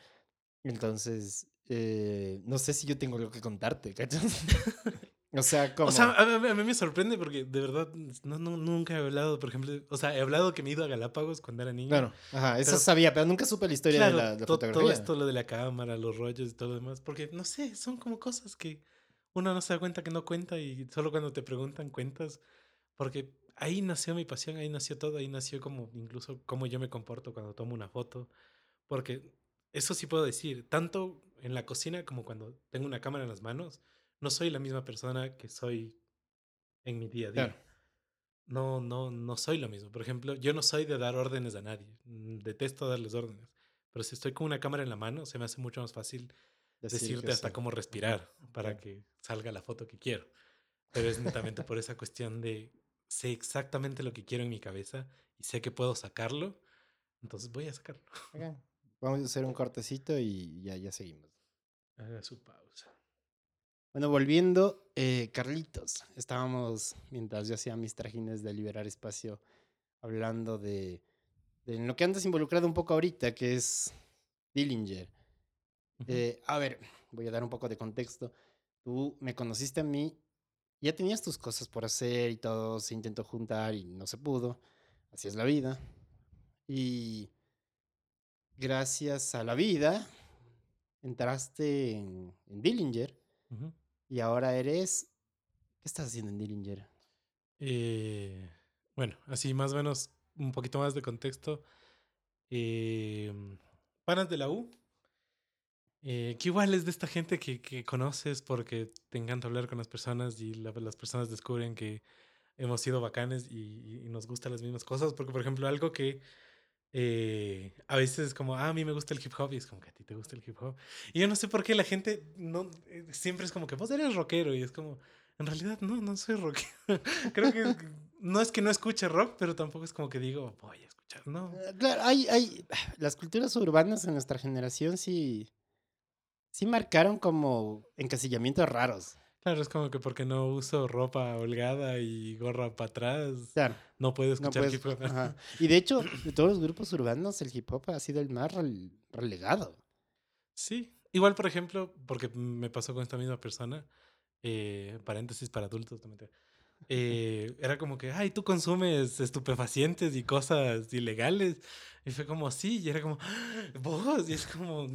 Entonces, eh, no sé si yo tengo algo que contarte, ¿cachas? o sea, como... O sea, a, mí me sorprende porque de verdad no, no, nunca he hablado, por ejemplo, o sea, he hablado que me he ido a Galápagos cuando era niño. Claro, ajá, eso sabía, pero nunca supe la historia de la, fotografía. Todo esto, lo de la cámara, los rollos y todo lo demás, porque no sé, son como cosas que uno no se da cuenta que no cuenta y solo cuando te preguntan cuentas, porque ahí nació mi pasión, ahí nació todo, ahí nació como incluso cómo yo me comporto cuando tomo una foto, porque eso sí puedo decir, tanto en la cocina como cuando tengo una cámara en las manos, no soy la misma persona que soy en mi día a día. No, no, no soy lo mismo. Por ejemplo, yo no soy de dar órdenes a nadie. Mm, detesto darles órdenes. Pero si estoy con una cámara en la mano, se me hace mucho más fácil decirte hasta cómo respirar para que salga la foto que quiero. Pero es netamente por esa cuestión de sé exactamente lo que quiero en mi cabeza y sé que puedo sacarlo, entonces voy a sacarlo. Vamos a hacer un cortecito y ya, ya seguimos. Haga su pausa. Bueno, volviendo, eh, Carlitos, estábamos, mientras yo hacía mis trajines de liberar espacio, hablando de, de lo que andas involucrado un poco ahorita, que es Dillinger. Eh, a ver, voy a dar un poco de contexto. Tú me conociste a mí, ya tenías tus cosas por hacer y todo, se intentó juntar y no se pudo. Así es la vida. Y gracias a la vida, entraste en, Dillinger y ahora eres... ¿Qué estás haciendo en Dillinger? Eh, bueno, así más o menos un poquito más de contexto. Eh, panas de la U. Eh, que igual es de esta gente que, que, conoces porque te encanta hablar con las personas y las personas descubren que hemos sido bacanes y, y, nos gustan las mismas cosas. Porque, por ejemplo, algo que eh, a veces es como, ah, a mí me gusta el hip hop y es como que a ti te gusta el hip hop. Y yo no sé por qué la gente no, eh, siempre es como que vos eres rockero y es como, en realidad no, no soy rockero. Creo que no es que no escuche rock, pero tampoco es como que digo, voy a escuchar, no. Eh, claro, hay, hay, las culturas urbanas en nuestra generación sí, sí marcaron como encasillamientos raros. Claro, es como que porque no uso ropa holgada y gorra para atrás, no puedo escuchar hip hop. Y de hecho, de todos los grupos urbanos, el hip hop ha sido el más relegado. Sí, igual por ejemplo, porque me pasó con esta misma persona, eh, paréntesis para adultos también. Eh, era como que, ay, tú consumes estupefacientes y cosas ilegales. Y fue como, sí, y era como, vos, y es como,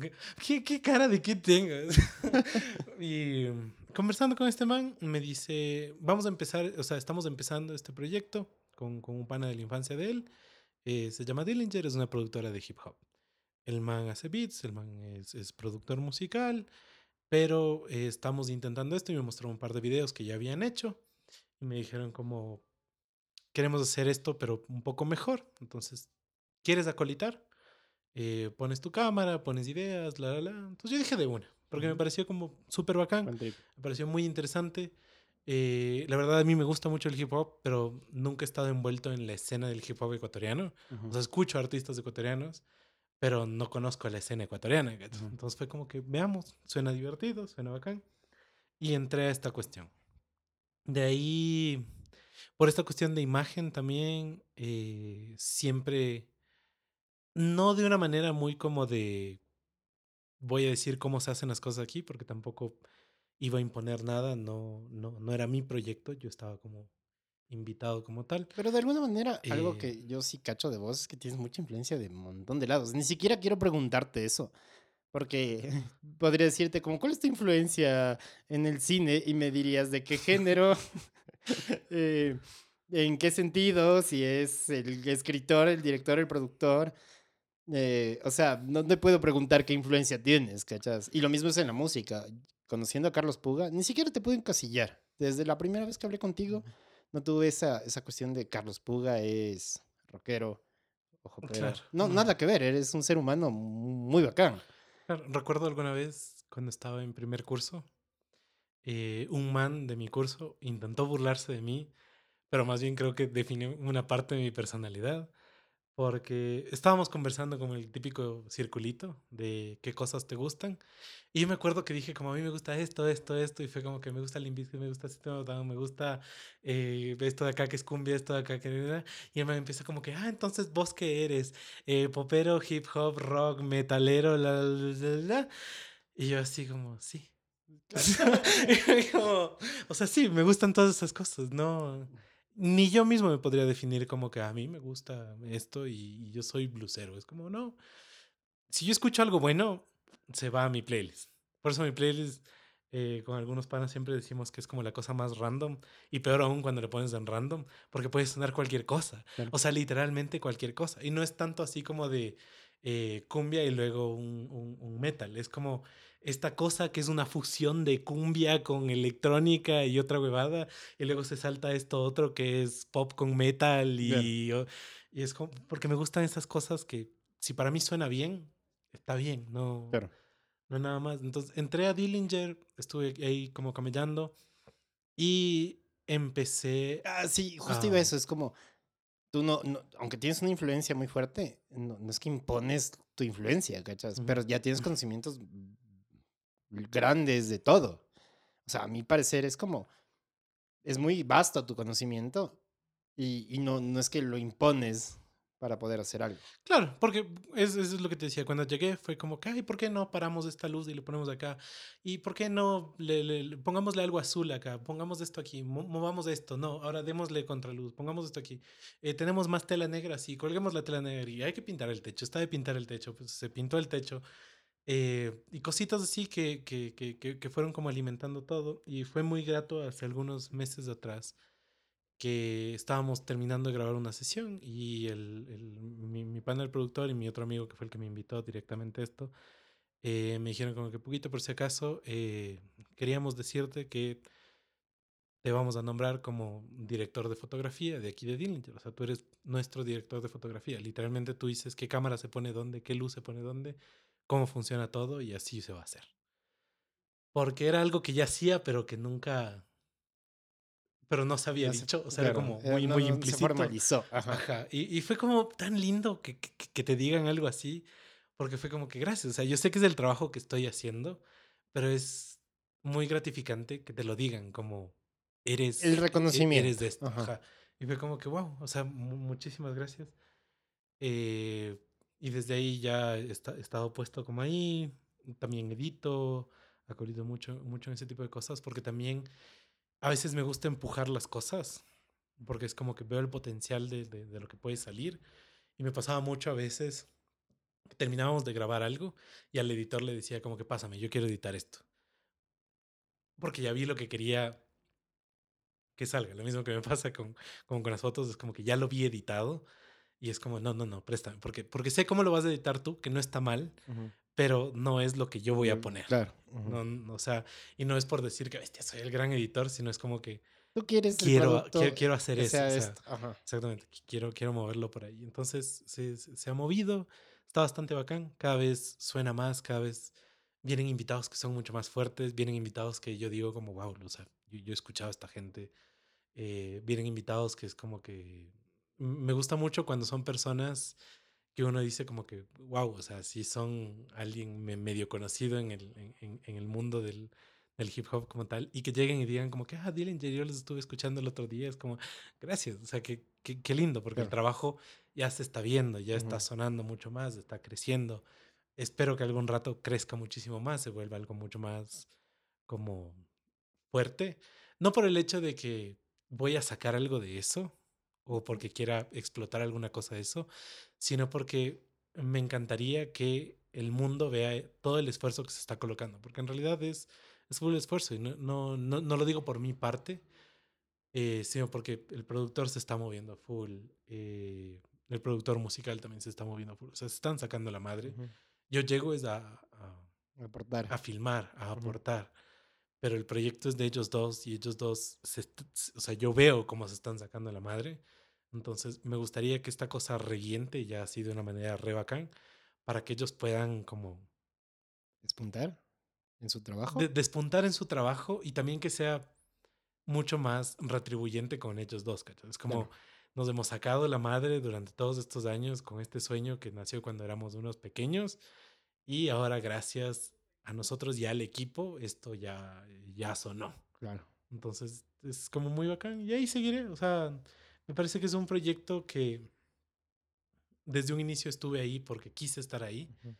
¿qué, qué cara de qué tengas? y conversando con este man, me dice, vamos a empezar, o sea, estamos empezando este proyecto con, con un pana de la infancia de él. Eh, se llama Dillinger, es una productora de hip hop. El man hace beats, el man es, es productor musical, pero eh, estamos intentando esto y me mostró un par de videos que ya habían hecho y me dijeron como, queremos hacer esto, pero un poco mejor. Entonces, ¿quieres acolitar? Eh, pones tu cámara, pones ideas, la, la, la. Entonces yo dije de una porque me pareció como súper bacán, me pareció muy interesante. Eh, la verdad a mí me gusta mucho el hip hop, pero nunca he estado envuelto en la escena del hip hop ecuatoriano. O sea, escucho artistas ecuatorianos, pero no conozco la escena ecuatoriana. Entonces fue como que veamos, suena divertido, suena bacán. Y entré a esta cuestión. De ahí, por esta cuestión de imagen también, eh, siempre, no de una manera muy como de voy a decir cómo se hacen las cosas aquí, porque tampoco iba a imponer nada, no, no, no era mi proyecto, yo estaba como invitado como tal. Pero de alguna manera, algo Eh, que yo sí cacho de vos es que tienes mucha influencia de un montón de lados. Ni siquiera quiero preguntarte eso, porque podría decirte como, ¿cuál es tu influencia en el cine? Y me dirías de qué género, eh, en qué sentido, si es el escritor, el director, el productor. Eh, o sea, no te puedo preguntar qué influencia tienes, ¿cachas? Y lo mismo es en la música. Conociendo a Carlos Puga, ni siquiera te puedo encasillar. Desde la primera vez que hablé contigo, no tuve esa, esa cuestión de Carlos Puga es rockero, ojo claro, pero No, no. nada que ver, eres un ser humano muy bacán. Claro, recuerdo alguna vez cuando estaba en primer curso, eh, un man de mi curso intentó burlarse de mí, pero más bien creo que definió una parte de mi personalidad, porque estábamos conversando con el típico circulito de qué cosas te gustan, y yo me acuerdo que dije como a mí me gusta esto, esto, esto, y fue como que me gusta Limp Bizkit, me gusta Down, me gusta eh, esto de acá que es cumbia, esto de acá que... Y él me empieza como que, ah, entonces vos qué eres, Eh, popero, hip hop, rock, metalero, la, la, la, la". Y yo así como, sí. Como, o sea, sí, me gustan todas esas cosas, ¿no? Ni yo mismo me podría definir como que a mí me gusta esto y, y yo soy blusero. Es como, no. Si yo escucho algo bueno, se va a mi playlist. Por eso mi playlist, eh, con algunos panas siempre decimos que es como la cosa más random. Y peor aún cuando le pones en random, porque puede sonar cualquier cosa. Claro. O sea, literalmente cualquier cosa. Y no es tanto así como de eh, cumbia y luego un, un, un metal. Es como esta cosa que es una fusión de cumbia con electrónica y otra huevada, y luego se salta esto otro que es pop con metal y, y es como, porque me gustan esas cosas que si para mí suena bien, está bien, no, Claro. no nada más. Entonces entré a Dillinger, estuve ahí como camellando y empecé... Ah, sí, justo iba Ah. eso, es como, tú no, no- aunque tienes una influencia muy fuerte, no, no es que impones tu influencia, ¿cachas? Pero ya tienes conocimientos grandes de todo. O sea, a mi parecer es como, es muy vasto tu conocimiento y, y no, no es que lo impones para poder hacer algo. Claro, porque es- eso es lo que te decía. Cuando llegué fue como que, ay, ¿por qué no paramos esta luz y le ponemos acá? ¿Y por qué no le, le- le- pongámosle algo azul acá? Pongamos esto aquí, mo- movamos esto. No, ahora démosle contraluz, pongamos esto aquí. Eh, tenemos más tela negra, sí, colguemos la tela negra y hay que pintar el techo. Está de pintar el techo, pues se pintó el techo. Eh, y cositas así que, que, que, que, fueron como alimentando todo. Y fue muy grato hace algunos meses atrás que estábamos terminando de grabar una sesión y el, el- mi, mi pana, el productor y mi otro amigo que fue el que me invitó directamente a esto, eh, me dijeron como que poquito por si acaso, eh, queríamos decirte que te vamos a nombrar como director de fotografía de aquí de Dillinger. O sea, tú eres nuestro director de fotografía. Literalmente tú dices qué cámara se pone dónde, qué luz se pone dónde, cómo funciona todo y así se va a hacer. Porque era algo que ya hacía, pero que nunca... Pero no se había No dicho, o sea, era claro, como eh, muy, no- muy no se implícito. formalizó. Ajá. Ajá. Y, y fue como tan lindo que, que, que te digan algo así, porque fue como que gracias. O sea, yo sé que es el trabajo que estoy haciendo, pero es muy gratificante que te lo digan, como eres. El e- reconocimiento, Eres de esto. ajá. Y fue como que, wow, o sea, mu- muchísimas gracias. Eh, y desde ahí ya he esta- he estado puesto como ahí. También edito, acolido mucho, mucho en ese tipo de cosas, porque también a veces me gusta empujar las cosas, porque es como que veo el potencial de, de- de lo que puede salir. Y me pasaba mucho a veces que terminábamos de grabar algo y al editor le decía como que pásame, yo quiero editar esto. Porque ya vi lo que quería que salga. Lo mismo que me pasa con, con, con las fotos, es como que ya lo vi editado y es como, no, no, no, préstame, porque, porque sé cómo lo vas a editar tú, que no está mal, pero no es lo que yo voy a Mm, poner. Claro. No, no, o sea, y no es por decir que, bestia, soy el gran editor, sino es como que Tú quieres quiero, quiero, quiero hacer eso. sea o sea, esto. Ajá. Exactamente, qu- quiero, quiero moverlo por ahí. Entonces se, se- ha movido, está bastante bacán, cada vez suena más, cada vez vienen invitados que son mucho más fuertes, vienen invitados que yo digo como, wow, o sea, yo, yo he escuchado a esta gente, eh, vienen invitados que es como que me gusta mucho cuando son personas que uno dice como que, wow, o sea, si son alguien me- medio conocido en el, en, el mundo del, del hip hop como tal, y que lleguen y digan como que, ah, Dillinger, yo los estuve escuchando el otro día, es como, gracias, o sea, que, que- qué lindo, porque el trabajo ya se está viendo, ya está sonando mucho más, está creciendo. Espero que algún rato crezca muchísimo más, se vuelva algo mucho más como fuerte. No por el hecho de que voy a sacar algo de eso o porque quiera explotar alguna cosa de eso, sino porque me encantaría que el mundo vea todo el esfuerzo que se está colocando, porque en realidad es, es full esfuerzo y no, no, no, no lo digo por mi parte, eh, sino porque el productor se está moviendo full, eh, el productor musical también se está moviendo full, o sea, se están sacando la madre. Yo llego es a, a, Aportar. a filmar, a aportar, pero el proyecto es de ellos dos y ellos dos, se o sea, yo veo cómo se están sacando la madre, entonces me gustaría que esta cosa reguiente ya así de una manera re bacán, para que ellos puedan como Despuntar en su trabajo. de- despuntar en su trabajo y también que sea mucho más retribuyente con ellos dos, ¿cachai? Es como Claro. nos hemos sacado la madre durante todos estos años con este sueño que nació cuando éramos unos pequeños y ahora gracias a nosotros y al equipo esto ya, ya sonó. Claro. Entonces es como muy bacán y ahí seguiré. O sea, me parece que es un proyecto que desde un inicio estuve ahí porque quise estar ahí Ujú.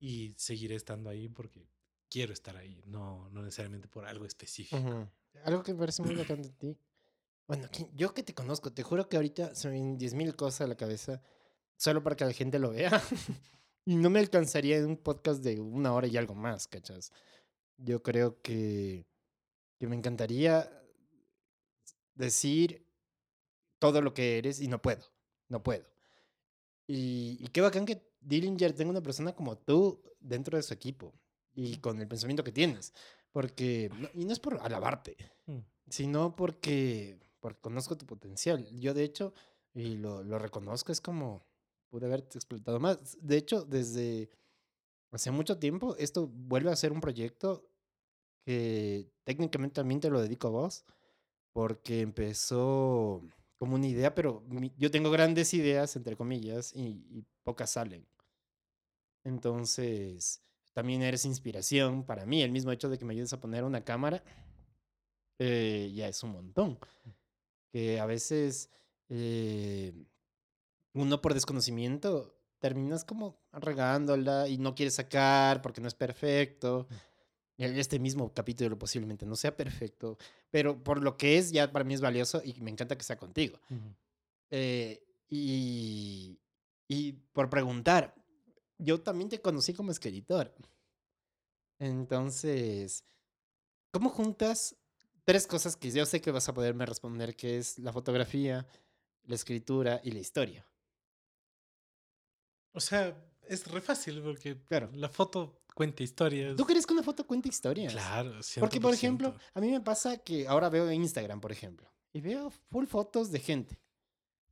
y seguiré estando ahí porque quiero estar ahí, no, no necesariamente por algo específico. Ujú. Algo que me parece muy bacán de ti. Bueno, yo que te conozco, te juro que ahorita se me vienen 10.000 cosas a la cabeza solo para que la gente lo vea. y no me alcanzaría en un podcast de una hora y algo más, ¿cachas? Yo creo que, que me encantaría decir todo lo que eres y no puedo, no puedo. Y, y qué bacán que Dillinger tenga una persona como tú dentro de su equipo y con el pensamiento que tienes. Porque, y no es por alabarte, Mm. sino porque, porque conozco tu potencial. Yo, de hecho, y lo, lo reconozco, es como pude haberte explotado más. De hecho, desde hace mucho tiempo, esto vuelve a ser un proyecto que técnicamente también te lo dedico a vos, porque empezó como una idea, pero mi- yo tengo grandes ideas, entre comillas, y, y pocas salen. Entonces, también eres inspiración para mí. El mismo hecho de que me ayudes a poner una cámara, eh, ya es un montón. Que a veces eh, uno por desconocimiento terminas como regándola y no quieres sacar porque no es perfecto. Y Este mismo capítulo posiblemente no sea perfecto, pero por lo que es ya para mí es valioso y me encanta que sea contigo. Eh, y, y por preguntar, yo también te conocí como escritor. Entonces, ¿cómo juntas tres cosas que yo sé que vas a poderme responder, que es la fotografía, la escritura y la historia? O sea, es re fácil porque Claro. la foto cuenta historias. ¿Tú crees que una foto cuenta historias? Claro, Porque, por 100%. ejemplo, a mí me pasa que ahora veo Instagram, por ejemplo, y veo full fotos de gente,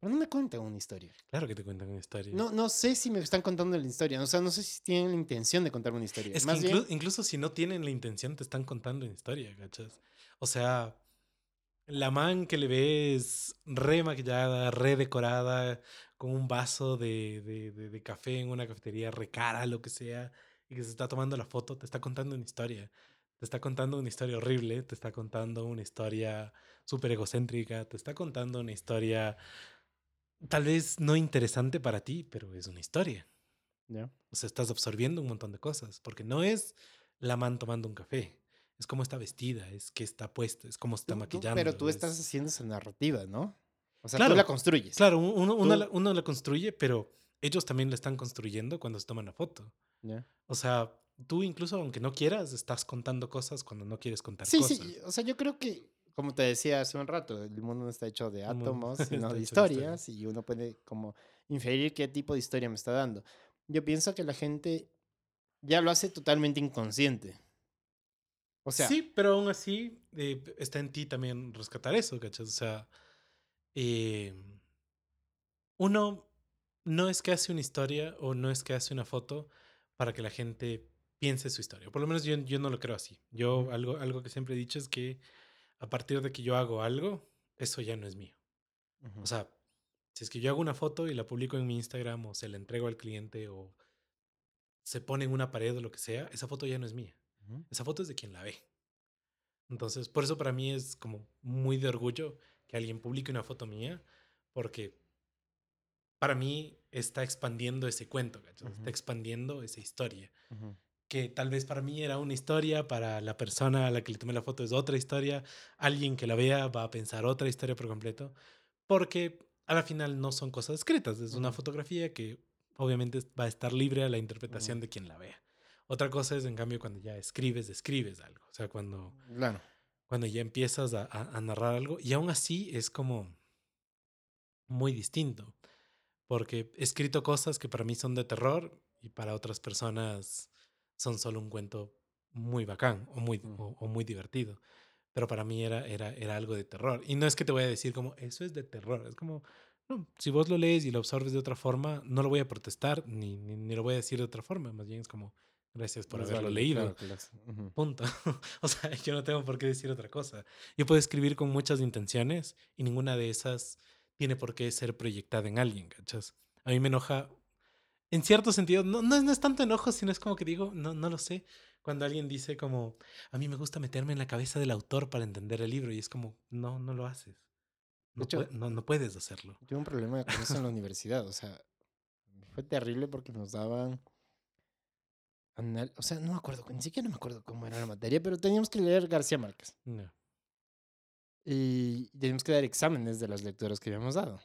pero no me cuentan una historia. Claro que te cuentan una historia. No, no sé si me están contando la historia, o sea, no sé si tienen la intención de contarme una historia. Es Más que bien, inclu- incluso si no tienen la intención, te están contando una historia, ¿cachas? O sea, la man que le ves re maquillada, re decorada, con un vaso de, de- de- de café en una cafetería re cara, lo que sea, y que se está tomando la foto, te está contando una historia. Te está contando una historia horrible, te está contando una historia súper egocéntrica, te está contando una historia tal vez no interesante para ti, pero es una historia. Ya. O sea, estás absorbiendo un montón de cosas, porque no es la man tomando un café, es cómo está vestida, es qué está puesta, es cómo está maquillando. pero tú es- estás haciendo esa narrativa, ¿no? O sea, Claro, tú la construyes. Claro, un- uno, uno la, uno la construye, pero ellos también la están construyendo cuando se toman la foto. O sea, tú incluso aunque no quieras, estás contando cosas cuando no quieres contar Sí, cosas. sí, o sea, yo creo que, como te decía hace un rato, el mundo no está hecho de átomos, sino de de historias, y uno puede como inferir qué tipo de historia me está dando. Yo pienso que la gente ya lo hace totalmente inconsciente. O sea, sí, pero aún así eh, está en ti también rescatar eso, ¿cachas? O sea, eh, uno no es que hace una historia o no es que hace una foto para que la gente piense su historia. Por lo menos yo, yo no lo creo así. Yo algo, algo que siempre he dicho es que a partir de que yo hago algo, eso ya no es mío. O sea, si es que yo hago una foto y la publico en mi Instagram o se la entrego al cliente o se pone en una pared o lo que sea, esa foto ya no es mía. Esa foto es de quien la ve. Entonces, por eso para mí es como muy de orgullo que alguien publique una foto mía, porque para mí está expandiendo ese cuento, está expandiendo esa historia. Que tal vez para mí era una historia, para la persona a la que le tomé la foto es otra historia, alguien que la vea va a pensar otra historia por completo, porque a la final no son cosas escritas, es una fotografía que obviamente va a estar libre a la interpretación de quien la vea. Otra cosa es, en cambio, cuando ya escribes, describes algo, o sea, cuando, Claro. cuando ya empiezas a, a- a narrar algo, y aún así es como muy distinto, porque he escrito cosas que para mí son de terror y para otras personas son solo un cuento muy bacán o muy, Mm. o, o muy divertido. Pero para mí era, era, era algo de terror. Y no es que te voy a decir como, eso es de terror. Es como, no, si vos lo lees y lo absorbes de otra forma, no lo voy a protestar ni, ni, ni lo voy a decir de otra forma. Más bien es como, gracias por haberlo leído. claro lo es. Ujú. Punto. o sea, yo no tengo por qué decir otra cosa. Yo puedo escribir con muchas intenciones y ninguna de esas tiene por qué ser proyectada en alguien, ¿cachas? A mí me enoja, en cierto sentido, no, no, no es tanto enojo, sino es como que digo, no, no lo sé. Cuando alguien dice como, a mí me gusta meterme en la cabeza del autor para entender el libro y es como, no, no lo haces. De No, hecho- no, no puedes hacerlo. Tuve un problema con eso en la universidad. O sea, fue terrible porque nos daban. Anal- O sea, no me acuerdo, ni siquiera me acuerdo cómo era la materia, pero teníamos que leer García Márquez. No. Y teníamos que dar exámenes de las lecturas que habíamos dado.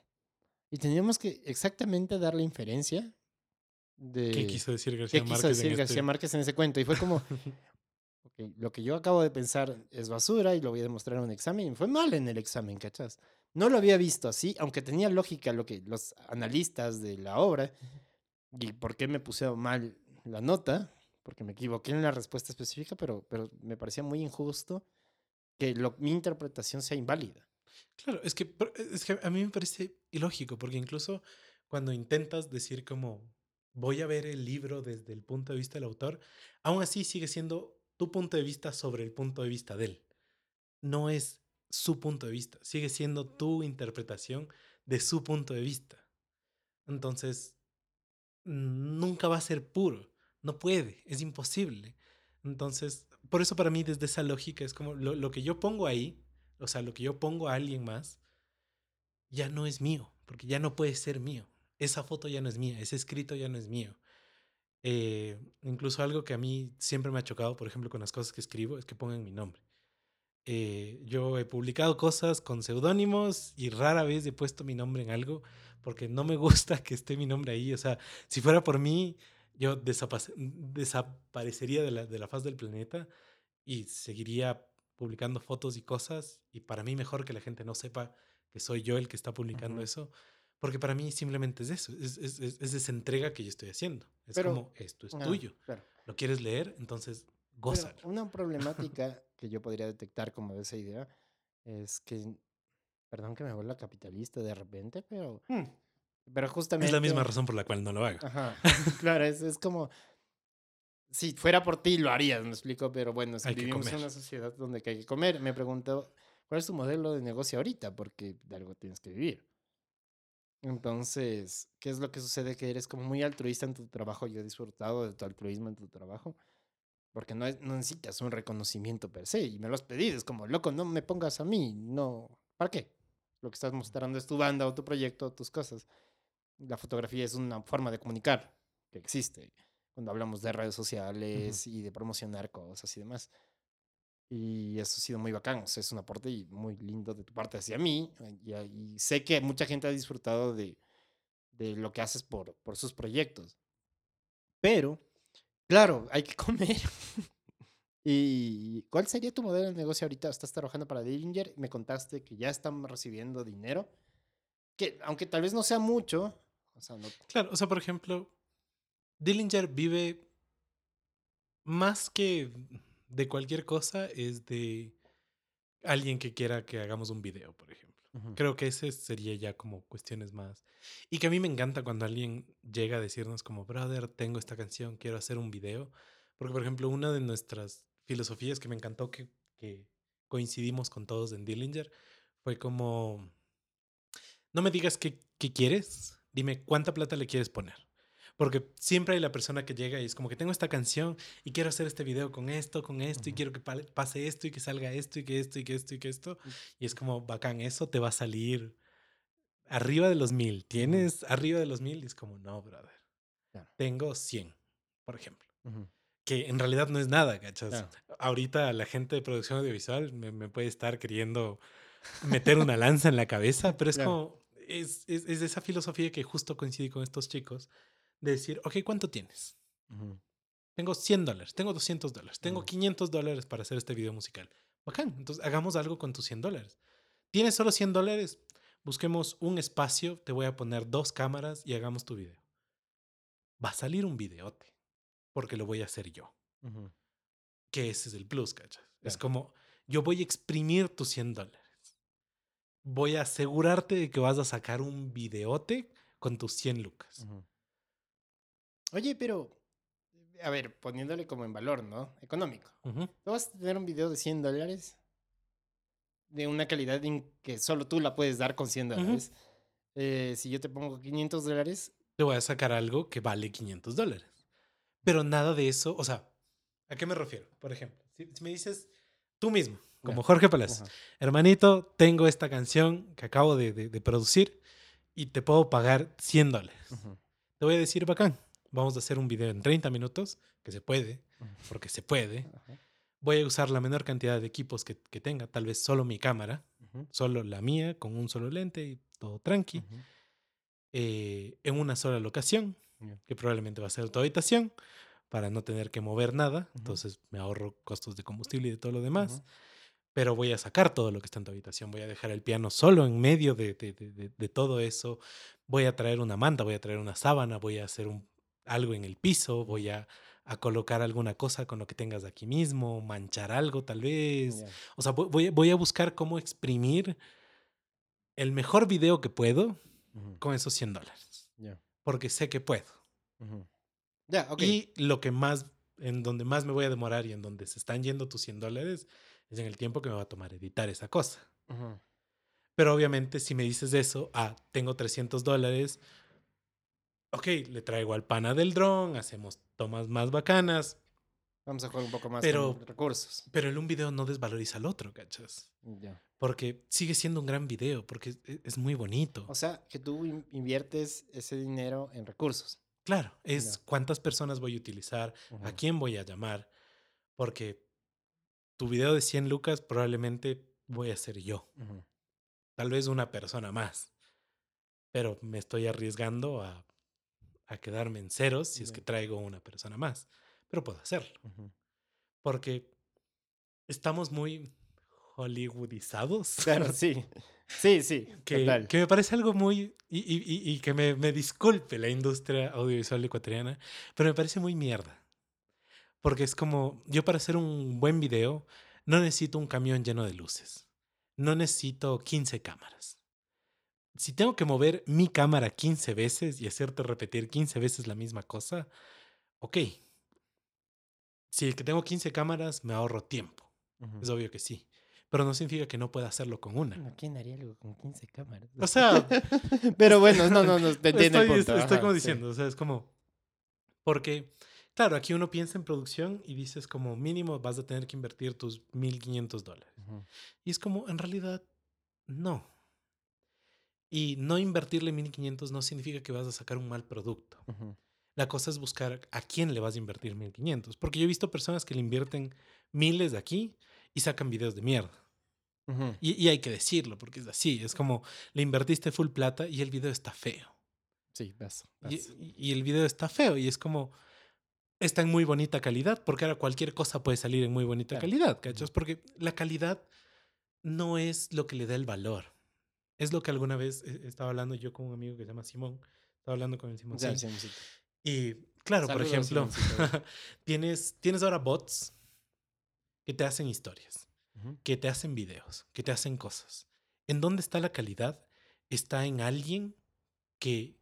Y teníamos que exactamente dar la inferencia de. ¿Qué quiso decir qué García quiso Márquez? decir en García este- Márquez en ese cuento. Y fue como. ok, lo que yo acabo de pensar es basura y lo voy a demostrar en un examen. Y fue mal en el examen, ¿cachas? No lo había visto así, aunque tenía lógica lo que los analistas de la obra. ¿Y por qué me puse mal la nota? Porque me equivoqué en la respuesta específica, pero, pero me parecía muy injusto que mi interpretación sea inválida. Claro, es que, por- es que a mí me parece ilógico, porque incluso cuando intentas decir como voy a ver el libro desde el punto de vista del autor, aún así sigue siendo tu punto de vista sobre el punto de vista de él. No es su punto de vista, sigue siendo tu interpretación de su punto de vista. Entonces, nunca va a ser puro, no puede, es imposible. Entonces, por eso para mí desde esa lógica es como lo, lo que yo pongo ahí, o sea, lo que yo pongo a alguien más, ya no es mío, porque ya no puede ser mío. Esa foto ya no es mía, ese escrito ya no es mío. Eh, incluso algo que a mí siempre me ha chocado, por ejemplo, con las cosas que escribo, es que pongan mi nombre. Eh, yo he publicado cosas con seudónimos y rara vez he puesto mi nombre en algo porque no me gusta que esté mi nombre ahí. O sea, si fuera por mí, yo desapa- desaparecería de la, de la faz del planeta y seguiría publicando fotos y cosas. Y para mí mejor que la gente no sepa que soy yo el que está publicando Ujú. eso. Porque para mí simplemente es eso, es, es, es- es esa entrega que yo estoy haciendo. Es Pero- como, esto es Ah, tuyo. claro. ¿Lo quieres leer? Entonces, Pero gózalo. una problemática que yo podría detectar como de esa idea es que, perdón que me vuelva capitalista de repente, pero, pero justamente... Es la misma razón por la cual no lo hago. Ajá, claro, es, es como... Si fuera por ti, lo harías, me explico, pero bueno, que Hay vivimos en una sociedad donde hay que comer. Me pregunto, ¿cuál es tu modelo de negocio ahorita? Porque de algo tienes que vivir. Entonces, ¿qué es lo que sucede? Que eres como muy altruista en tu trabajo. Yo he disfrutado de tu altruismo en tu trabajo. Porque no, es- no necesitas un reconocimiento per se. Y me lo has pedido. Es como, loco, no me pongas a mí. No. ¿Para qué? Lo que estás mostrando es tu banda o tu proyecto o tus cosas. La fotografía es una forma de comunicar que existe. Cuando hablamos de redes sociales y de promocionar cosas y demás. Y eso ha sido muy bacán. O sea, es un aporte muy lindo de tu parte hacia mí. Y, y sé que mucha gente ha disfrutado de, de lo que haces por, por sus proyectos. Pero, claro, hay que comer. ¿Y cuál sería tu modelo de negocio ahorita? Estás trabajando para Dillinger. Me contaste que ya están recibiendo dinero. Que, aunque tal vez no sea mucho. O sea, no, Claro, o sea, por ejemplo, Dillinger vive más que de cualquier cosa, es de alguien que quiera que hagamos un video, por ejemplo. Creo que ese sería ya como cuestiones más. Y que a mí me encanta cuando alguien llega a decirnos como, brother, tengo esta canción, quiero hacer un video. Porque, por ejemplo, una de nuestras filosofías que me encantó que, que coincidimos con todos en Dillinger fue como, no me digas qué, qué quieres, dime cuánta plata le quieres poner. Porque siempre hay la persona que llega y es como que tengo esta canción y quiero hacer este video con esto, con esto, y quiero que pa- pase esto y que salga esto y que esto y que esto y que esto. Y es como, bacán, eso te va a salir arriba de los mil. ¿Tienes arriba de los mil? Y es como, no, brother. Claro. Tengo 100, por ejemplo. Que en realidad no es nada, ¿cachas? Claro. Ahorita la gente de producción audiovisual me, me puede estar queriendo meter una lanza en la cabeza, pero es Claro. como, es, es, es esa filosofía que justo coincide con estos chicos, de decir, ok, ¿cuánto tienes? Tengo 100 dólares, tengo 200 dólares, tengo Ujú. 500 dólares para hacer este video musical. Bacán, entonces hagamos algo con tus 100 dólares. ¿Tienes solo 100 dólares? Busquemos un espacio, te voy a poner dos cámaras y hagamos tu video. Va a salir un videote, porque lo voy a hacer yo. Que ese es el plus, ¿cachas? Es como, yo voy a exprimir tus 100 dólares. Voy a asegurarte de que vas a sacar un videote con tus 100 lucas. Oye, pero, a ver, poniéndole como en valor, ¿no? Económico. ¿Tú vas a tener un video de 100 dólares? De una calidad en que solo tú la puedes dar con 100 Ujú. dólares. Eh, si yo te pongo 500 dólares, Te voy a sacar algo que vale 500 dólares. Pero nada de eso, o sea, ¿a qué me refiero? Por ejemplo, si, si me dices tú mismo, como. Jorge ajá, hermanito, tengo esta canción que acabo de, de- de producir y te puedo pagar 100 dólares. Te voy a decir, bacán, vamos a hacer un video en 30 minutos, que se puede, porque se puede. Voy a usar la menor cantidad de equipos que, que tenga, tal vez solo mi cámara, solo la mía, con un solo lente y todo tranqui, eh, en una sola locación, que probablemente va a ser tu habitación, para no tener que mover nada, entonces me ahorro costos de combustible y de todo lo demás, pero voy a sacar todo lo que está en tu habitación, voy a dejar el piano solo en medio de, de- de- de- todo eso, voy a traer una manta, voy a traer una sábana, voy a hacer un, algo en el piso, voy a, a colocar alguna cosa con lo que tengas aquí mismo, manchar algo tal vez, ya, o sea, voy- voy, a- buscar cómo exprimir el mejor video que puedo ujú, con esos 100 dólares, ya, porque sé que puedo. ujú. Ya, ok. Y lo que más, en donde más me voy a demorar y en donde se están yendo tus 100 dólares, es en el tiempo que me va a tomar editar esa cosa. Pero obviamente si me dices eso, ah, tengo 300 dólares, ok, le traigo al pana del dron, hacemos tomas más bacanas, Vamos a jugar un poco más Pero- con recursos. pero el un video no desvaloriza al otro, ¿cachas? Ya. Porque sigue siendo un gran video, porque es, es muy bonito. O sea, que tú in- inviertes ese dinero en recursos. Claro, es cuántas personas voy a utilizar, a quién voy a llamar, porque tu video de 100 lucas probablemente voy a ser yo. tal vez una persona más. Pero me estoy arriesgando a, a quedarme en ceros si es que traigo una persona más. Pero puedo hacerlo. Porque estamos muy hollywoodizados. Claro, sí. Sí, sí. Que, total. que me parece algo muy... Y, y- y- y que me, me disculpe la industria audiovisual ecuatoriana, pero me parece muy mierda. Porque es como, yo para hacer un buen video no necesito un camión lleno de luces. No necesito 15 cámaras. Si tengo que mover mi cámara 15 veces y hacerte repetir 15 veces la misma cosa, ok. Si el que tengo 15 cámaras me ahorro tiempo. Ujú. Es obvio que sí. Pero no significa que no pueda hacerlo con una. Bueno, ¿Quién haría algo con 15 cámaras? O sea, Pero bueno, no, no, no, te entiendo estoy, el punto. estoy ajá, como sí. diciendo, o sea, es como... Porque, claro, aquí uno piensa en producción y dices como mínimo vas a tener que invertir tus 1.500 dólares. Ujú, Y es como, en realidad, no. Y no invertirle 1.500 no significa que vas a sacar un mal producto. ujú. La cosa es buscar a quién le vas a invertir 1.500. Porque yo he visto personas que le invierten miles de aquí y sacan videos de mierda. Ujú. Y, y hay que decirlo, porque es así. Es como, le invertiste full plata y el video está feo. Sí, vas. y- y el video está feo y es como, está en muy bonita calidad, porque ahora cualquier cosa puede salir en muy bonita Claro. calidad, ¿cachas? Porque la calidad no es lo que le da el valor. Es lo que alguna vez eh, estaba hablando yo con un amigo que se llama Simón. Estaba hablando con el Simón. Ya, Simoncito. Y claro, por ejemplo, tienes, tienes ahora bots que te hacen historias, que te hacen videos, que te hacen cosas. ¿En dónde está la calidad? Está en alguien que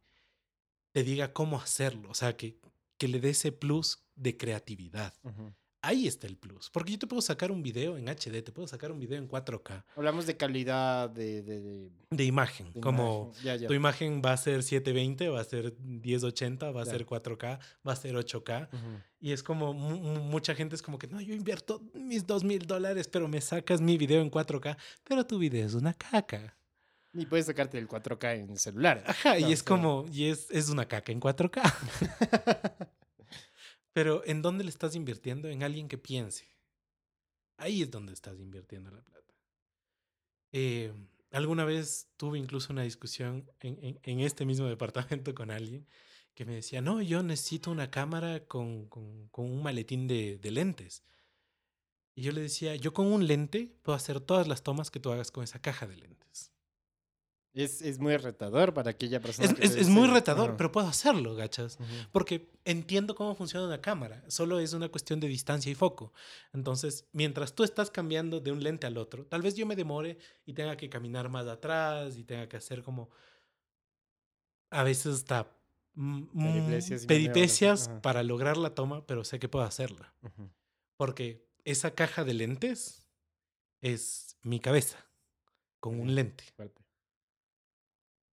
te diga cómo hacerlo, o sea, que, que le dé ese plus de creatividad. Ahí está el plus. Porque yo te puedo sacar un video en HD, te puedo sacar un video en 4K Hablamos de calidad de, de, de- de imagen, de como imagen. Ya, ya. tu imagen va a ser 720, va a ser 1080, va a ser 4K, va a ser 8K. Ujú. Y es como, mu- mu- mucha gente es como que, no, yo invierto mis dos mil dólares, pero me sacas mi video en 4K, pero tu video es una caca. Y puedes sacarte el 4K en el celular. Ajá, No, y es como, y es, es una caca en 4K. Pero ¿en dónde le estás invirtiendo? En alguien que piense. Ahí es donde estás invirtiendo la plata. Eh, alguna vez tuve incluso una discusión en, en- en este mismo departamento con alguien que me decía, no, yo necesito una cámara con, con- con un maletín de, de lentes. Y yo le decía, yo con un lente puedo hacer todas las tomas que tú hagas con esa caja de lentes. Es, es muy retador para aquella persona. Es, que es- muy retador, pero puedo hacerlo, gachas. Porque entiendo cómo funciona una cámara. Solo es una cuestión de distancia y foco. Entonces, mientras tú estás cambiando de un lente al otro, tal vez yo me demore y tenga que caminar más atrás y tenga que hacer como a veces hasta mm, mm, Peripecias peripecias para lograr la toma, pero sé que puedo hacerla. Porque esa caja de lentes es mi cabeza con un lente. Fuerte.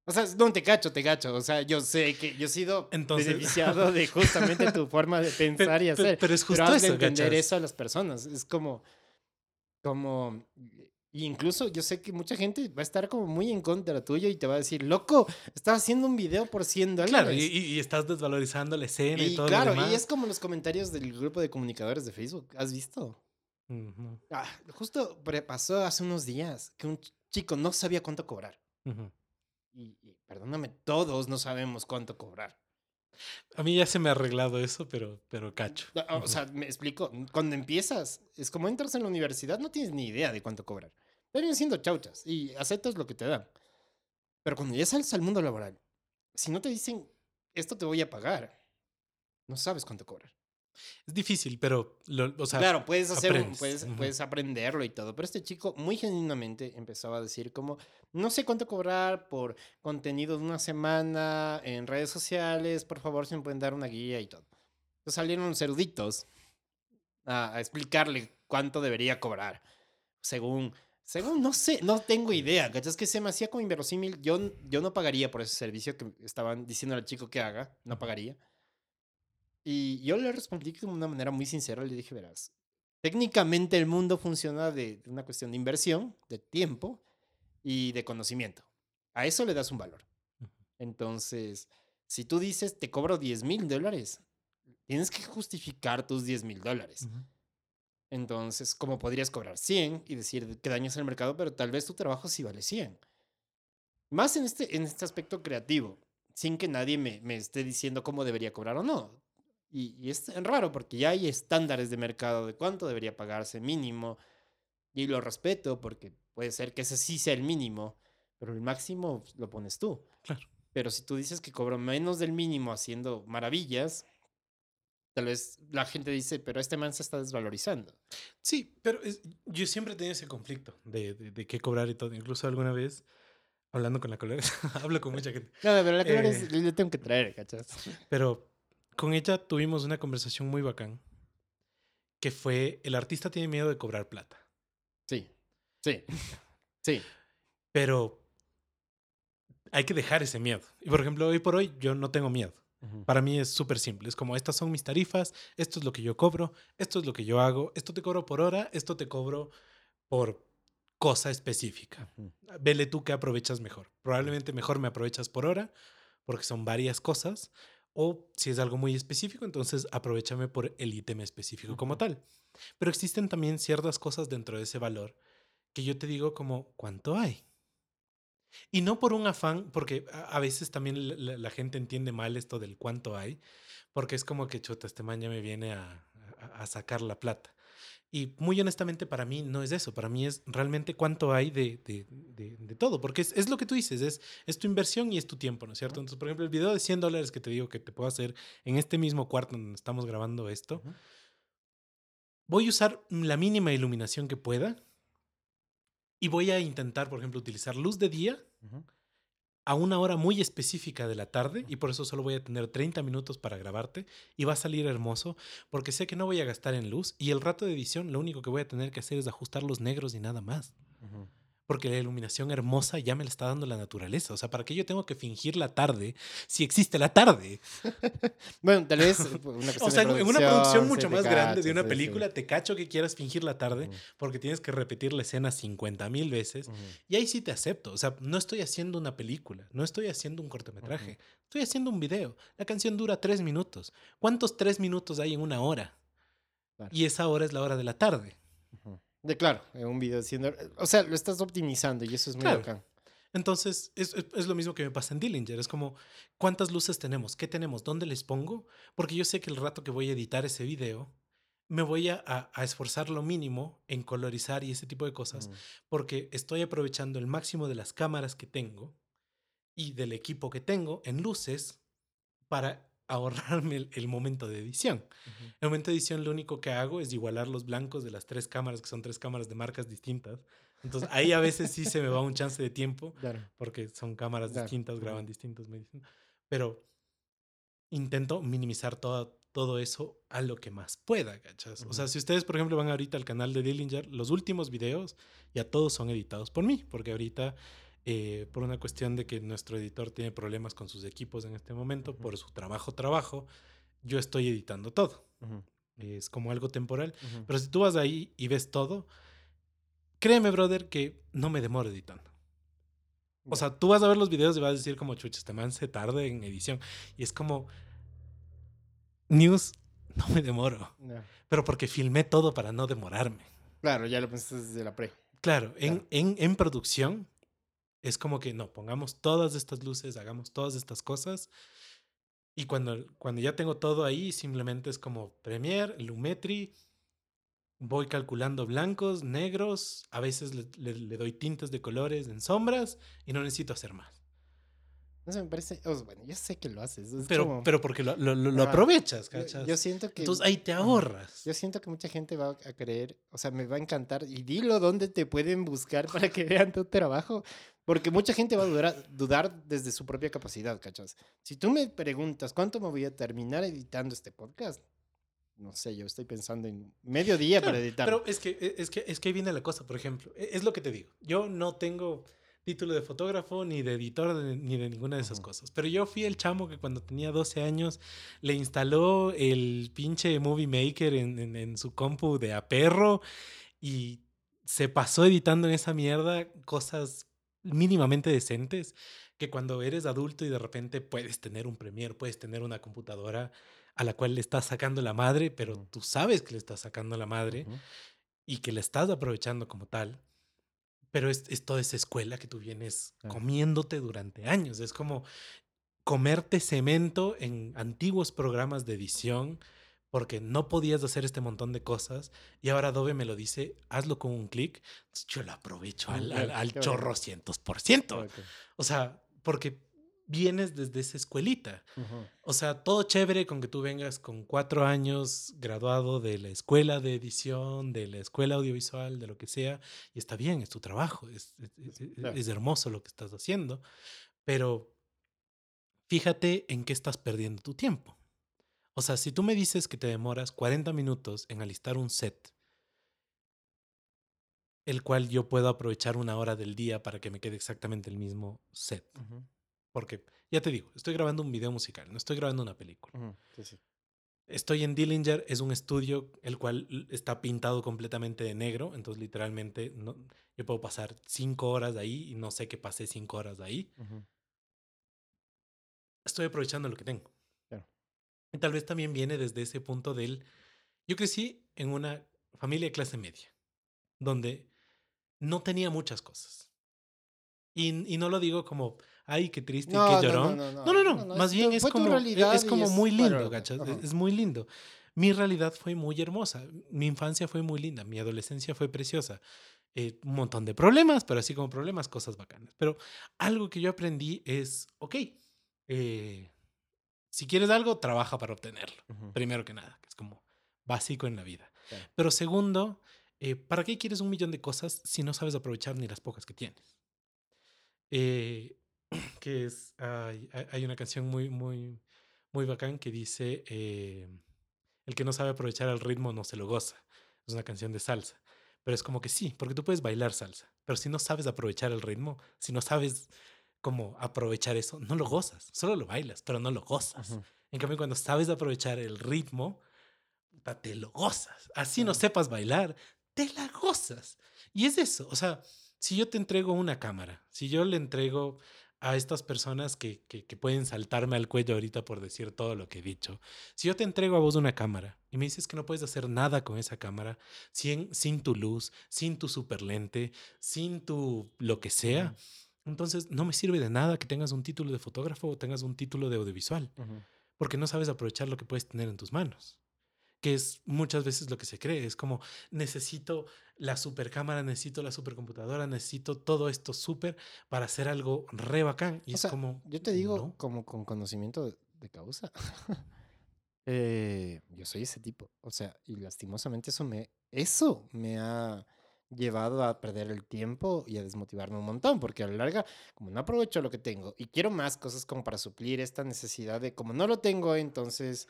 O sea, no te cacho, te cacho. O sea, yo sé que yo he sido Entonces- beneficiado de justamente tu forma de Pe- pensar y pe- hacer. pero es justo pero eso, entender ¿cachas? eso a las personas. Es como, como, y incluso yo sé que mucha gente va a estar como muy en contra tuyo y te va a decir, loco, estás haciendo un video por 100 dólares. Claro, y, y- y estás desvalorizando la escena y, Y todo claro, lo demás. y es como los comentarios del grupo de comunicadores de Facebook. ¿Has visto? Ujú, Ah, justo pasó hace unos días que un ch- chico no sabía cuánto cobrar. ujú. Y, y perdóname, todos no sabemos cuánto cobrar. A mí ya se me ha arreglado eso, pero, pero cacho. O sea, me explico. Cuando empiezas, es como entras en la universidad, no tienes ni idea de cuánto cobrar. Pero vienen siendo chauchas y aceptas lo que te dan. Pero cuando ya sales al mundo laboral, si no te dicen, esto te voy a pagar, no sabes cuánto cobrar. Es difícil, pero, lo- o sea, claro, puedes hacer, aprendes. puedes, Ujú. puedes aprenderlo y todo, pero este chico muy genuinamente empezaba a decir como, no sé cuánto cobrar por contenido de una semana en redes sociales, por favor, si me pueden dar una guía y todo. Entonces salieron los eruditos a, a explicarle cuánto debería cobrar, según, según, no sé, no tengo idea, ¿cachas? Que se me hacía como inverosímil, yo, yo no pagaría por ese servicio que estaban diciendo al chico que haga, no pagaría. Y yo le respondí de una manera muy sincera, le dije, verás, técnicamente el mundo funciona de, de una cuestión de inversión, de tiempo y de conocimiento. A eso le das un valor. Entonces, si tú dices, te cobro 10 mil dólares, tienes que justificar tus 10 mil dólares. Entonces, como podrías cobrar 100 y decir que dañas el mercado, pero tal vez tu trabajo sí vale 100. Más en este, en este aspecto creativo, sin que nadie me, me esté diciendo cómo debería cobrar o no. Y, y es raro porque ya hay estándares de mercado de cuánto debería pagarse mínimo. Y lo respeto porque puede ser que ese sí sea el mínimo, pero el máximo lo pones tú. Claro. Pero si tú dices que cobro menos del mínimo haciendo maravillas, tal vez la gente dice, pero este man se está desvalorizando. Sí, pero es- yo siempre he tenido ese conflicto de, de, de qué cobrar y todo. Incluso alguna vez, hablando con la colega, hablo con mucha gente, No, pero la clave Eh. le tengo que traer, ¿cachas? pero con ella tuvimos una conversación muy bacán, que fue, el artista tiene miedo de cobrar plata, Sí, sí, sí. pero hay que dejar ese miedo. Y por ejemplo, hoy por hoy yo no tengo miedo. Para mí es súper simple. Es como, estas son mis tarifas, esto es lo que yo cobro, esto es lo que yo hago, esto te cobro por hora, esto te cobro por cosa específica. Vele tú que aprovechas mejor. Probablemente mejor me aprovechas por hora, porque son varias cosas. O si es algo muy específico, entonces aprovechame por el ítem específico como tal. Pero existen también ciertas cosas dentro de ese valor que yo te digo como, ¿cuánto hay? Y no por un afán, porque a, a veces también la, la- la gente entiende mal esto del cuánto hay, porque es como que chuta, este man ya me viene a, a- a sacar la plata. Y muy honestamente para mí no es eso, para mí es realmente cuánto hay de, de- de- de todo, porque es, es lo que tú dices, es, es tu inversión y es tu tiempo, ¿no es cierto? Entonces, por ejemplo, el video de 100 dólares que te digo que te puedo hacer en este mismo cuarto donde estamos grabando esto, voy a usar la mínima iluminación que pueda y voy a intentar, por ejemplo, utilizar luz de día. A una hora muy específica de la tarde y por eso solo voy a tener 30 minutos para grabarte y va a salir hermoso porque sé que no voy a gastar en luz y el rato de edición lo único que voy a tener que hacer es ajustar los negros y nada más. Porque la iluminación hermosa ya me la está dando la naturaleza. O sea, ¿para qué yo tengo que fingir la tarde si existe la tarde? bueno, tal vez eh, una O sea, en una producción mucho más grande de una película, te cacho que quieras fingir la tarde porque tienes que repetir la escena 50 mil veces. Y ahí sí te acepto. O sea, no estoy haciendo una película, no estoy haciendo un cortometraje, estoy haciendo un video. La canción dura tres minutos. ¿Cuántos tres minutos hay en una hora? Y esa hora es la hora de la tarde. De claro, en un video haciendo. O sea, lo estás optimizando y eso es muy bacán. Entonces, es, es, lo mismo que me pasa en Dillinger. Es como, ¿cuántas luces tenemos? ¿Qué tenemos? ¿Dónde les pongo? Porque yo sé que el rato que voy a editar ese video, me voy a, a, esforzar lo mínimo en colorizar y ese tipo de cosas, porque estoy aprovechando el máximo de las cámaras que tengo y del equipo que tengo en luces para ahorrarme el, momento de edición. El momento de edición lo único que hago es igualar los blancos de las tres cámaras, que son tres cámaras de marcas distintas. Entonces ahí a veces sí se me va un chance de tiempo, porque son cámaras distintas, graban distintos, pero intento minimizar todo, todo eso a lo que más pueda, ¿cachas? O sea, si ustedes, por ejemplo, van ahorita al canal de Dillinger, los últimos videos ya todos son editados por mí, porque ahorita eh, por una cuestión de que nuestro editor tiene problemas con sus equipos en este momento, por su trabajo, trabajo, yo estoy editando todo. Es como algo temporal. Pero si tú vas ahí y ves todo, créeme, brother, que no me demoro editando. O sea, tú vas a ver los videos y vas a decir como, chuches, este man se tarde en edición. Y es como, news, no me demoro. Pero porque filmé todo para no demorarme. Claro, ya lo pensaste desde la pre. Claro, En, en, en producción es como que no, pongamos todas estas luces, hagamos todas estas cosas. Y cuando, cuando ya tengo todo ahí, simplemente es como Premiere, Lumetri, voy calculando blancos, negros, a veces le, doy tintes de colores en sombras y no necesito hacer más. No sé, me parece. bueno, yo sé que lo haces. pero, pero porque lo, lo, aprovechas, ¿cachas? Yo, siento que. Entonces ahí te ahorras. Yo siento que mucha gente va a creer, o sea, me va a encantar. Y dilo dónde te pueden buscar para que vean tu trabajo. Porque mucha gente va a dudar, dudar desde su propia capacidad, ¿cachas? Si tú me preguntas cuánto me voy a terminar editando este podcast, no sé, yo estoy pensando en medio día para editar. Pero es que, e, es, que, es que ahí viene la cosa, por ejemplo. E, es lo que te digo. Yo no tengo título de fotógrafo, ni de editor, ni de ninguna de esas cosas. Pero yo fui el chamo que cuando tenía 12 años le instaló el pinche Movie Maker en, en, su compu de a perro y se pasó editando en esa mierda cosas mínimamente decentes que cuando eres adulto y de repente puedes tener un Premiere, puedes tener una computadora a la cual le estás sacando la madre, pero tú sabes que le estás sacando la madre y que le estás aprovechando como tal pero es, toda esa escuela que tú vienes comiéndote durante años. Es como comerte cemento en antiguos programas de edición porque no podías hacer este montón de cosas y ahora Adobe me lo dice, hazlo con un clic. Yo lo aprovecho al, al, chorro cientos por ciento. O sea, porque vienes desde esa escuelita. O sea, todo chévere con que tú vengas con cuatro años graduado de la escuela de edición, de la escuela audiovisual, de lo que sea, y está bien, es tu trabajo, es, es, hermoso lo que estás haciendo, pero fíjate en qué estás perdiendo tu tiempo. O sea, si tú me dices que te demoras 40 minutos en alistar un set, el cual yo puedo aprovechar una hora del día para que me quede exactamente el mismo set. Porque, ya te digo, estoy grabando un video musical, no estoy grabando una película. Estoy en Dillinger, es un estudio el cual está pintado completamente de negro, entonces literalmente no, yo puedo pasar cinco horas de ahí y no sé que pasé cinco horas de ahí. Estoy aprovechando lo que tengo. Y tal vez también viene desde ese punto del... Yo crecí en una familia de clase media, donde no tenía muchas cosas. Y, y no lo digo como, ay, qué triste, qué llorón. No no no, más bien es como, es como muy lindo, ¿cachas? Es muy lindo. Mi realidad fue muy hermosa, mi infancia fue muy linda, mi adolescencia fue preciosa. Eh, un montón de problemas, pero así como problemas, cosas bacanas. Pero algo que yo aprendí es, ok, eh, si quieres algo, trabaja para obtenerlo, primero que nada, que es como básico en la vida. Pero segundo, eh, ¿para qué quieres un millón de cosas si no sabes aprovechar ni las pocas que tienes? Eh, que es, hay, hay una canción muy, muy, muy bacán que dice, eh, el que no sabe aprovechar el ritmo no se lo goza. Es una canción de salsa. Pero es como que sí, porque tú puedes bailar salsa, Pero si no sabes aprovechar el ritmo, si no sabes cómo aprovechar eso, no lo gozas. Solo lo bailas, pero no lo gozas. En cambio, cuando sabes aprovechar el ritmo, te lo gozas. Así no sepas bailar, te la gozas. Y es eso. O sea, si yo te entrego una cámara, si yo le entrego a estas personas que, que, que pueden saltarme al cuello ahorita por decir todo lo que he dicho, si yo te entrego a vos una cámara y me dices que no puedes hacer nada con esa cámara sin, sin tu luz, sin tu super lente, sin tu lo que sea. Entonces no me sirve de nada que tengas un título de fotógrafo o tengas un título de audiovisual porque no sabes aprovechar lo que puedes tener en tus manos. Que es muchas veces lo que se cree. Es como, necesito la super cámara, necesito la supercomputadora, necesito todo esto súper para hacer algo re bacán. Y O es sea, como, yo te digo, no. como con conocimiento de, de causa. eh, yo soy ese tipo. O sea, y lastimosamente eso me, eso me ha llevado a perder el tiempo y a desmotivarme un montón, porque a la larga, como no aprovecho lo que tengo y quiero más cosas como para suplir esta necesidad de como no lo tengo, entonces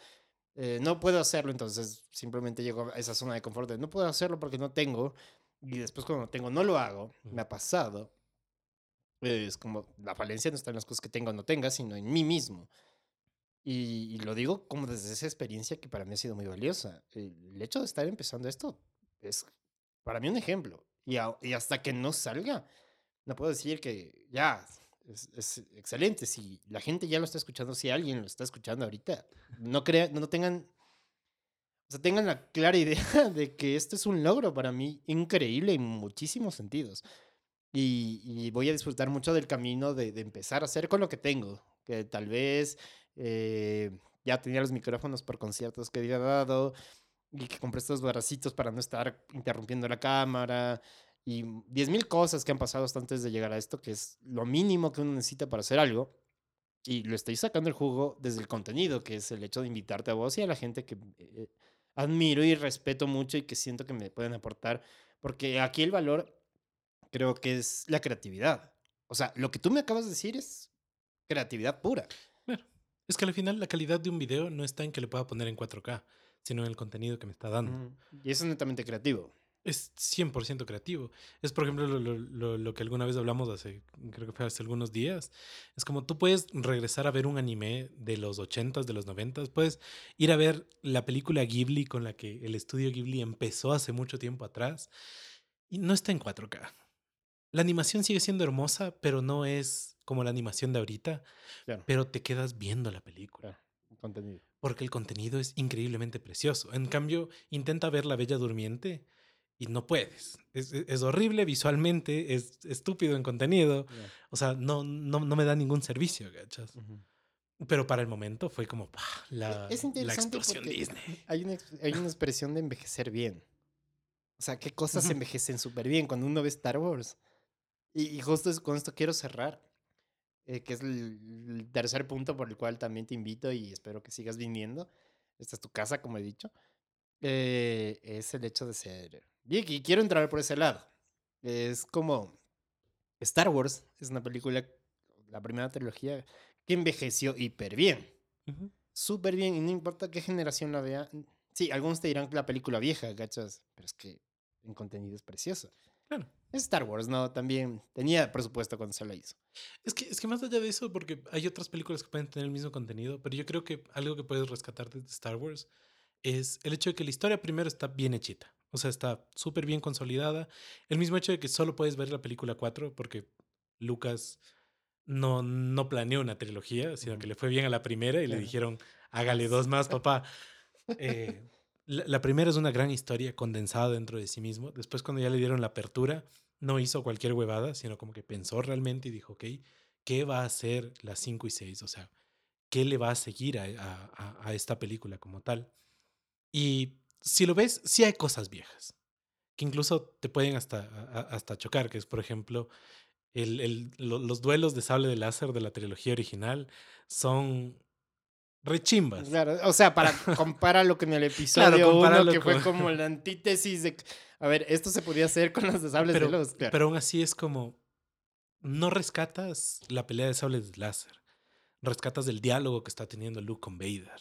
eh, no puedo hacerlo, entonces simplemente llego a esa zona de confort de no puedo hacerlo porque no tengo, y después cuando tengo no lo hago, me ha pasado. Es como la falencia no está en las cosas que tenga o no tenga, sino en mí mismo. Y, y lo digo como desde esa experiencia que para mí ha sido muy valiosa. El hecho de estar empezando esto es para mí un ejemplo. Y, a- y hasta que no salga, no puedo decir que ya es, es excelente. Si la gente ya lo está escuchando, si alguien lo está escuchando ahorita, no, crea, no tengan, o sea, tengan la clara idea de que esto es un logro para mí increíble en muchísimos sentidos. Y, y voy a disfrutar mucho del camino de, de empezar a hacer con lo que tengo. Que tal vez eh, ya tenía los micrófonos por conciertos que había dado y que compré estos bracitos para no estar interrumpiendo la cámara y 10.000 cosas que han pasado hasta antes de llegar a esto, que es lo mínimo que uno necesita para hacer algo. Y lo estoy sacando el jugo desde el contenido, que es el hecho de invitarte a vos y a la gente que eh, admiro y respeto mucho y que siento que me pueden aportar. Porque aquí el valor creo que es la creatividad. O sea, lo que tú me acabas de decir es creatividad pura. Claro. Es que al final la calidad de un video no está en que le pueda poner en 4K, sino en el contenido que me está dando. Y eso es netamente creativo. Es 100% creativo. Es, por ejemplo, lo, lo- lo- lo que alguna vez hablamos hace, creo que fue hace algunos días. Es como tú puedes regresar a ver un anime de los 80s, de los 90s. Puedes ir a ver la película Ghibli con la que el estudio Ghibli empezó hace mucho tiempo atrás. Y no está en 4K. La animación sigue siendo hermosa, pero no es como la animación de ahorita. Claro. Pero te quedas viendo la película. Claro. Contenido. Porque el contenido es increíblemente precioso. En cambio, intenta ver La Bella Durmiente y no puedes. Es, es- es horrible visualmente, es estúpido en contenido. Ya. O sea, no, no, no me da ningún servicio, ¿cachas? Ujú. Pero para el momento fue como la, es la explosión Disney. Hay una, ex- hay una expresión de envejecer bien. O sea, qué cosas Ujú. envejecen súper bien cuando uno ve Star Wars. Y, y justo es- con esto quiero cerrar, eh, que es el, el tercer punto por el cual también te invito y espero que sigas viniendo. Esta es tu casa, como he dicho. Eh, es el hecho de ser geek. Y quiero entrar por ese lado. Es como Star Wars, es una película, la primera trilogía, que envejeció hiper bien Ujú. súper bien y no importa qué generación la vea. Sí, algunos te dirán que la película vieja, ¿gachas? Pero es que en contenido es precioso. Claro. Es Star Wars, ¿no? También tenía presupuesto cuando se la hizo. Es que, es que más allá de eso, porque hay otras películas que pueden tener el mismo contenido, pero yo creo que algo que puedes rescatar de Star Wars es el hecho de que la historia primero está bien hechita. O sea, está súper bien consolidada. El mismo hecho de que solo puedes ver la película 4 porque Lucas no, no planeó una trilogía, sino que le fue bien a la primera y le dijeron, hágale dos más, papá. Eh, la, primera es una gran historia condensada dentro de sí mismo. Después, cuando ya le dieron la apertura, no hizo cualquier huevada, sino como que pensó realmente y dijo, ok, ¿qué va a hacer las 5 y 6? O sea, ¿qué le va a seguir a, a- a- esta película como tal? Y si lo ves, sí hay cosas viejas, que incluso te pueden hasta, hasta chocar, que es, por ejemplo, el- el- lo- los duelos de sable de láser de la trilogía original son rechimbas. Claro, o sea, para compáralo con el episodio 1, compáralo que fue como la antítesis de. A ver, esto se podía hacer con los de sables pero, de luz. Claro. pero aún así es como, no rescatas la pelea de sables de láser, rescatas el diálogo que está teniendo Luke con Vader,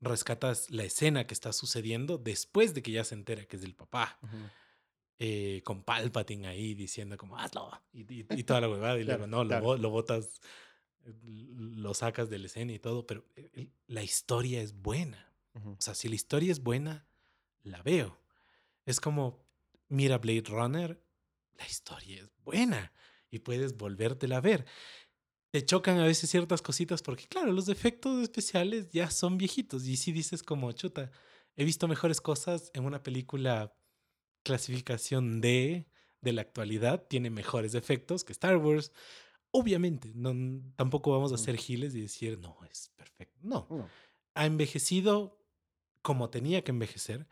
rescatas la escena que está sucediendo después de que ya se entera que es del papá. eh, con Palpatine ahí diciendo como hazlo y, y- y toda la huevada y Claro, luego no, lo, claro. lo botas, lo sacas de la escena y todo, pero el- la historia es buena. Ujú. O sea, si la historia es buena, la veo. Es como, mira Blade Runner, la historia es buena y puedes volvértela a ver. Te chocan a veces ciertas cositas porque, claro, los efectos especiales ya son viejitos. Y si dices como, chuta, he visto mejores cosas en una película clasificación D de la actualidad, tiene mejores efectos que Star Wars. Obviamente, no, tampoco vamos a ser giles y decir, no, es perfecto. No, ha envejecido como tenía que envejecer,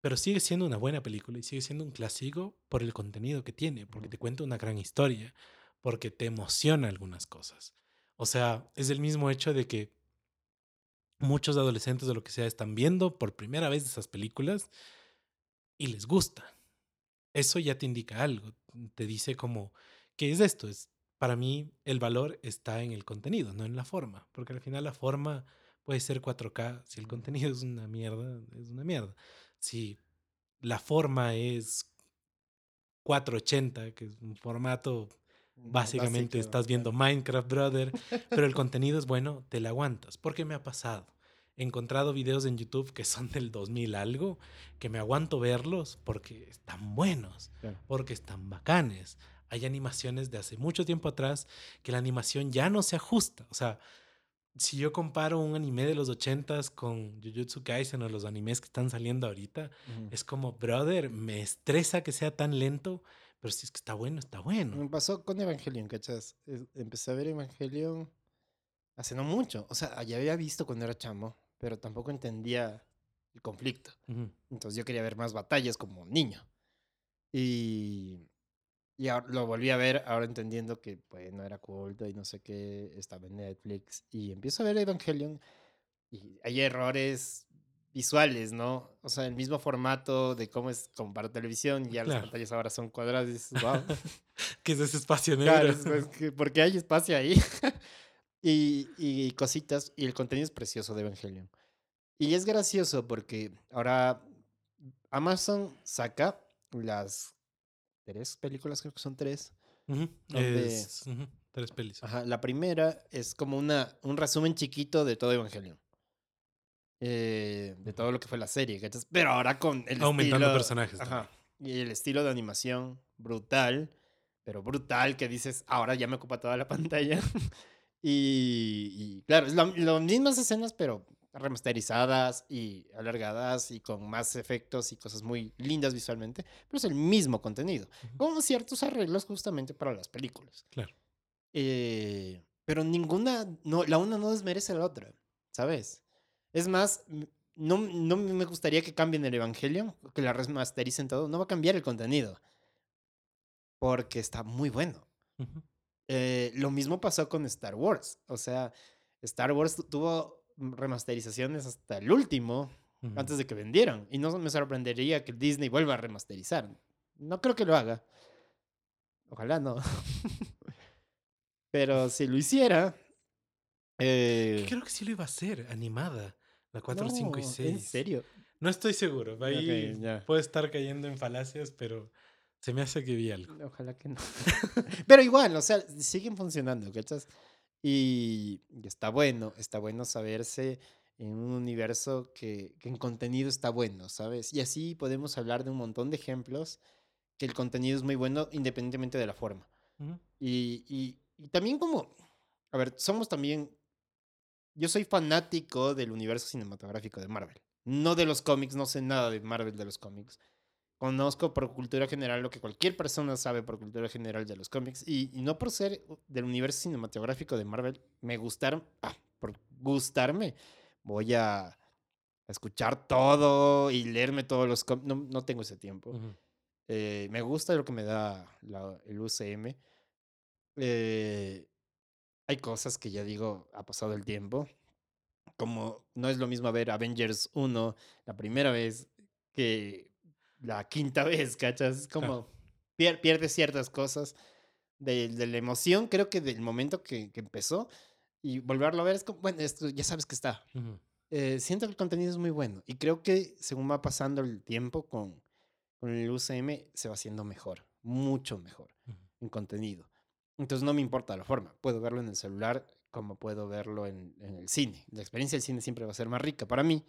pero sigue siendo una buena película y sigue siendo un clásico por el contenido que tiene, porque te cuenta una gran historia, porque te emociona algunas cosas. O sea, es el mismo hecho de que muchos adolescentes o lo que sea están viendo por primera vez esas películas y les gusta. Eso ya te indica algo, te dice como, ¿qué es esto? Es, para mí el valor está en el contenido, no en la forma, porque al final la forma puede ser 4K, si el contenido es una mierda, es una mierda. Si la forma es 480, que es un formato, básicamente Básico, estás viendo claro. Minecraft, brother, pero el contenido es bueno, te la aguantas. Porque me ha pasado. He encontrado videos en YouTube que son del 2000 algo, que me aguanto verlos porque están buenos, Claro. porque están bacanes. Hay animaciones de hace mucho tiempo atrás que la animación ya no se ajusta. O sea, si yo comparo un anime de los 80s con Jujutsu Kaisen o los animes que están saliendo ahorita, Ujú. es como, brother, me estresa que sea tan lento, pero si es que está bueno, está bueno. Me pasó con Evangelion, ¿cachas? Es- Empecé a ver Evangelion hace no mucho. O sea, ya había visto cuando era chamo, pero tampoco entendía el conflicto. Ujú. Entonces yo quería ver más batallas como niño. Y, y ahora lo volví a ver, ahora entendiendo que pues, no era culto y no sé qué, estaba en Netflix. Y empiezo a ver Evangelion y hay errores visuales, ¿no? O sea, el mismo formato de cómo es como para televisión, y ya las Claro. pantallas ahora son cuadradas y dices, wow. ¿Qué es ese espacio negro? Claro, es- es que porque hay espacio ahí. y, y cositas, y el contenido es precioso de Evangelion. Y es gracioso porque ahora Amazon saca las tres películas, creo que son tres. Ujú, donde- es, ujú, tres pelis. Ajá, la primera es como una, un resumen chiquito de todo Evangelion. Eh, de todo lo que fue la serie, ¿cachas? Pero ahora con el Aumentando estilo- personajes Ajá. Y el estilo de animación brutal, pero brutal, que dices, ahora ya me ocupa toda la pantalla. y, y claro, es las mismas escenas, pero remasterizadas y alargadas y con más efectos y cosas muy lindas visualmente, pero es el mismo contenido, con ciertos arreglos justamente para las películas. Claro. Eh, pero ninguna, no, la una no desmerece a la otra, ¿sabes? Es más, no, no me gustaría que cambien el Evangelio, que la remastericen todo, no va a cambiar el contenido, porque está muy bueno. Eh, lo mismo pasó con Star Wars, o sea, Star Wars tu- tuvo remasterizaciones hasta el último, antes de que vendieran, y no me sorprendería que Disney vuelva a remasterizar. No creo que lo haga. Ojalá no. Pero si lo hiciera... eh, Creo que sí lo iba a hacer, animada. La 4, 5 y no, 6. ¿En serio? No estoy seguro. Ahí Ok, ya. puedo estar cayendo en falacias, pero se me hace que vi algo. Ojalá que no. Pero igual, o sea, siguen funcionando, ¿cachas? Y, y está bueno, está bueno saberse en un universo que, que en contenido está bueno, ¿sabes? Y así podemos hablar de un montón de ejemplos que el contenido es muy bueno independientemente de la forma. Y, y, y también como, a ver, somos también, yo soy fanático del universo cinematográfico de Marvel. No de los cómics, no sé nada de Marvel de los cómics. Conozco por cultura general lo que cualquier persona sabe por cultura general de los cómics. Y, y no por ser del universo cinematográfico de Marvel, me gustaron, ah, por gustarme, voy a escuchar todo y leerme todos los cómics. No, no tengo ese tiempo. Eh, me gusta lo que me da la- el UCM. Eh, hay cosas que ya digo, ha pasado el tiempo. Como no es lo mismo ver Avengers 1 la primera vez que la quinta vez, ¿cachas? Es como pier- pierde ciertas cosas de, de la emoción, creo que del momento que, que empezó. Y volverlo a ver es como, bueno, esto ya sabes que está. Eh, siento que el contenido es muy bueno. Y creo que según va pasando el tiempo con, con el UCM se va haciendo mejor, mucho mejor en contenido. Entonces no me importa la forma, puedo verlo en el celular como puedo verlo en, en el cine. La experiencia del cine siempre va a ser más rica para mí,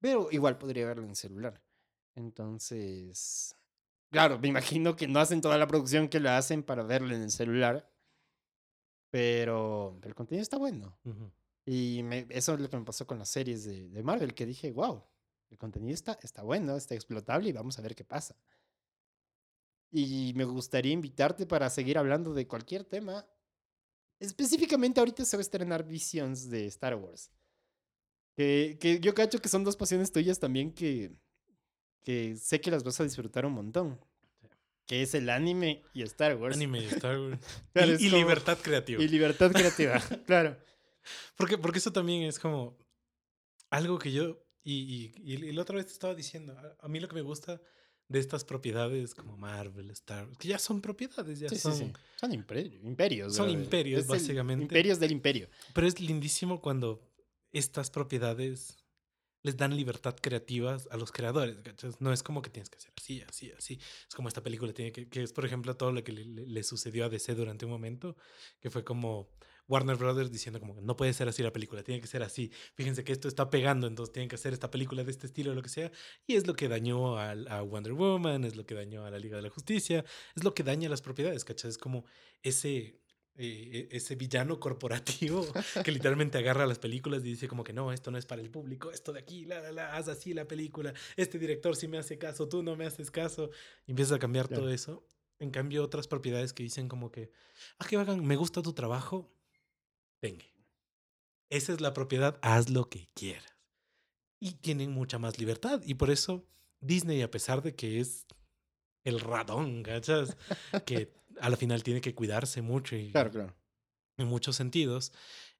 pero igual podría verlo en el celular. Entonces, claro, me imagino que no hacen toda la producción que la hacen para verlo en el celular, pero, el contenido está bueno. Y me- eso es lo que me pasó con las series de, de Marvel, que dije, wow, el contenido está, está bueno, está explotable y vamos a ver qué pasa. Y me gustaría invitarte para seguir hablando de cualquier tema. Específicamente ahorita se va a estrenar Visions de Star Wars. Que, que yo cacho que son dos pasiones tuyas también que, que sé que las vas a disfrutar un montón. Que es el anime y Star Wars. Anime y Star Wars. Claro, y es y como- libertad creativa. Y libertad creativa, claro. Porque, porque eso también es como algo que yo. Y, y, y la otra vez te estaba diciendo. A, mí lo que me gusta de estas propiedades como Marvel, Star Wars, que ya son propiedades, ya Sí, sí, son. sí. Son imperi- imperios. Son imperios, básicamente. Imperios del imperio. Pero es lindísimo cuando estas propiedades les dan libertad creativa a los creadores. No es como que tienes que hacer así, así, así. Es como esta película tiene que, que es, por ejemplo, todo lo que le, le- sucedió a DC durante un momento, que fue como Warner Brothers diciendo como no puede ser así la película, tiene que ser así. Fíjense que esto está pegando, entonces tienen que hacer esta película de este estilo lo que sea. Y es lo que dañó al- a, Wonder Woman, es lo que dañó a la Liga de la Justicia, es lo que daña las propiedades, ¿cachas? Es como ese... eh, ese villano corporativo que literalmente agarra las películas y dice como que no, esto no es para el público, esto de aquí, la, la, la, haz así la película, este director sí me hace caso, tú no me haces caso, y empiezas a cambiar Claro. todo eso. En cambio, otras propiedades que dicen como que, ah, que hagan, me gusta tu trabajo, venga. Esa es la propiedad, haz lo que quieras. Y tienen mucha más libertad. Y por eso Disney, a pesar de que es el ratón, ¿cachas? que a la final tiene que cuidarse mucho y Claro, claro. en muchos sentidos,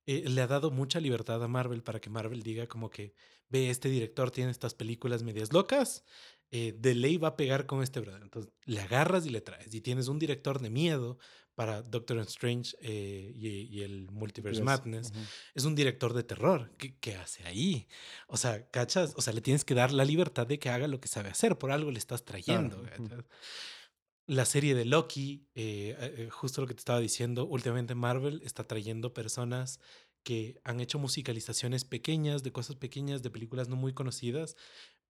eh, le ha dado mucha libertad a Marvel para que Marvel diga como que, ve, este director tiene estas películas medias locas, eh, de ley va a pegar con este brother. Entonces, le agarras y le traes. Y tienes un director de miedo para Doctor Strange eh, y, y el Multiverse Yes. Madness. Es un director de terror. ¿Qué, ¿Qué hace ahí? O sea, ¿cachas? O sea, le tienes que dar la libertad de que haga lo que sabe hacer. Por algo le estás trayendo. La serie de Loki, eh, eh, justo lo que te estaba diciendo, últimamente Marvel está trayendo personas que han hecho musicalizaciones pequeñas, de cosas pequeñas, de películas no muy conocidas,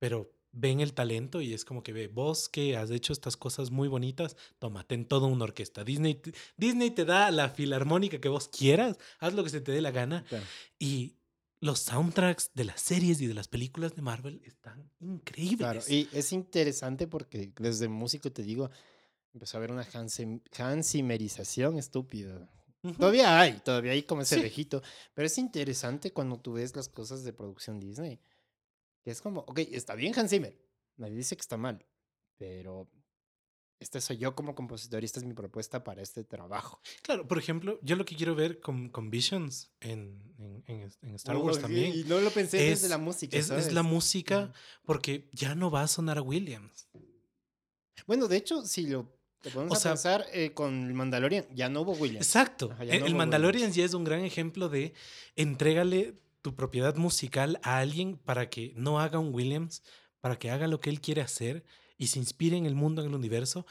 pero ven el talento y es como que ve, vos que has hecho estas cosas muy bonitas, tómate en toda una orquesta. Disney, Disney te da la filarmónica que vos quieras, haz lo que se te dé la gana Claro. y los soundtracks de las series y de las películas de Marvel están increíbles. Claro, y es interesante porque desde músico te digo, empezó a haber una hansimerización estúpida. Todavía hay, todavía hay como ese Sí. viejito, pero es interesante cuando tú ves las cosas de producción Disney, que es como, ok, está bien Hans Zimmer, nadie dice que está mal, pero este soy yo como compositor y esta es mi propuesta para este trabajo. Claro, por ejemplo, yo lo que quiero ver con, con Visions en, en- en- en Star Oh, Wars sí, también Y no lo pensé es- desde la música. es, es ¿sabes? la música, porque ya no va a sonar a Williams. Bueno, de hecho, si lo te ponemos O sea- pensar eh, con el Mandalorian, ya no hubo Williams. Exacto. Ajá, ya el Mandalorian Williams. ya es un gran ejemplo de entrégale tu propiedad musical a alguien para que no haga un Williams, para que haga lo que él quiere hacer y se inspire en el mundo, en el universo.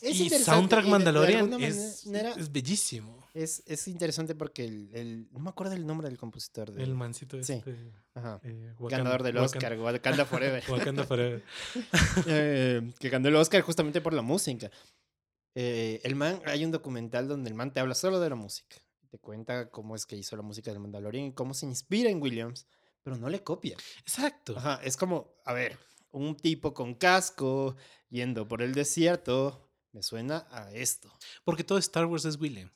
Es y soundtrack y de- de Mandalorian alguna es, manera- es bellísimo. Es, es interesante porque el, el- no me acuerdo el nombre del compositor. de- El mancito Sí. este. ajá, eh, Wakanda- ganador del Oscar, Wakanda Forever. Wakanda Forever. eh, que ganó el Oscar justamente por la música. Eh, el man, hay un documental donde el man te habla solo de la música. Te cuenta cómo es que hizo la música del Mandalorian y cómo se inspira en Williams, pero no le copia. Exacto. Ajá, es como, a ver, un tipo con casco yendo por el desierto, me suena a esto. Porque todo Star Wars es Williams.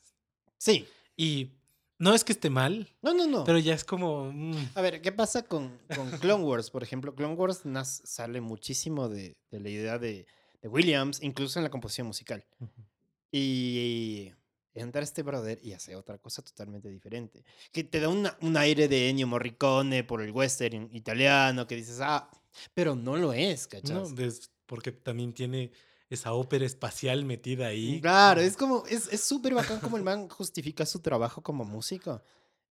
Sí, Y no es que esté mal, no, no, no. pero ya es como. mm, A ver, ¿qué pasa con, con Clone Wars? Por ejemplo, Clone Wars nas- sale muchísimo de, de la idea de, de Williams, incluso en la composición musical. Y entra este brother y hace otra cosa totalmente diferente. Que te da una- un aire de Ennio Morricone por el western italiano, que dices, ah, pero no lo es, No, ¿cachas? es porque también tiene esa ópera espacial metida ahí. Claro, es como, es es súper bacán como el man justifica su trabajo como músico.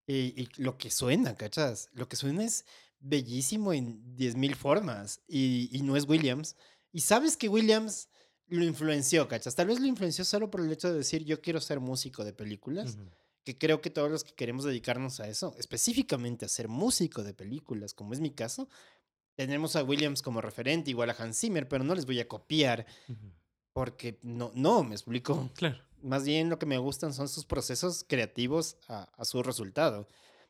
Y, y lo que suena, ¿cachas? Lo que suena es bellísimo en 10.000 formas. Y, y no es Williams. Y sabes que Williams lo influenció, ¿cachas? Tal vez lo influenció solo por el hecho de decir yo quiero ser músico de películas. Ujú. Que creo que todos los que queremos dedicarnos a eso, específicamente a ser músico de películas, como es mi caso, tenemos a Williams como referente, igual a Hans Zimmer, pero no les voy a copiar porque no, no, me explico. Claro. Más bien lo que me gustan son sus procesos creativos a, a su resultado.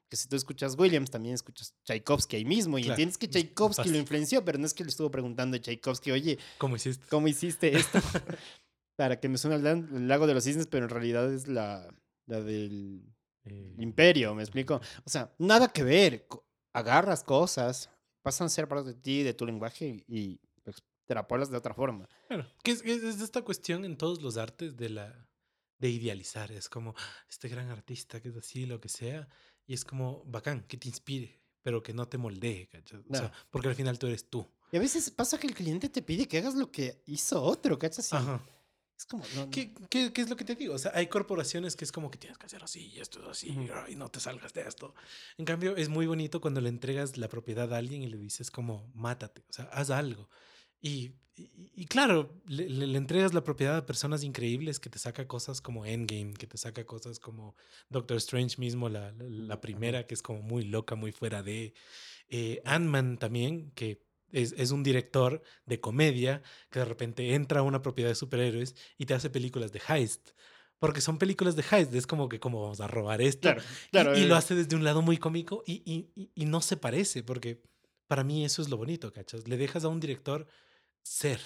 Que si tú escuchas Williams, también escuchas Tchaikovsky ahí mismo y Claro, entiendes que Tchaikovsky lo influenció, pero no es que le estuvo preguntando a Tchaikovsky, oye, ¿Cómo hiciste? ¿cómo hiciste esto? Para que me suene el, lago de los cisnes, pero en realidad es la, la del Eh, imperio, ¿me explico? O sea, nada que ver. Agarras cosas, pasan a ser parte de ti, de tu lenguaje y extrapolas de otra forma. Claro, que es, es- es esta cuestión en todos los artes de la de idealizar, es como este gran artista que es así, lo que sea, y es como bacán, que te inspire, pero que no te moldee, ¿cachai? O sea, porque al final tú eres tú. Y a veces pasa que el cliente te pide que hagas lo que hizo otro, ¿cachas? Ajá. Es como, no, no. ¿Qué, qué, qué es lo que te digo? O sea, hay corporaciones que es como que tienes que hacer así y esto es así y no te salgas de esto. En cambio, es muy bonito cuando le entregas la propiedad a alguien y le dices como, mátate, o sea, haz algo. Y, y, y claro, le, le- le entregas la propiedad a personas increíbles que te saca cosas como Endgame, que te saca cosas como Doctor Strange mismo, la, la, la primera, que es como muy loca, muy fuera de... Eh, Ant-Man también, que es, es un director de comedia que de repente entra a una propiedad de superhéroes y te hace películas de heist. Porque son películas de heist, es como que como vamos a robar esto. Claro, Y- claro. y, eh, lo hace desde un lado muy cómico y, y- y- y no se parece, porque para mí eso es lo bonito, ¿cachas? Le dejas a un director ser.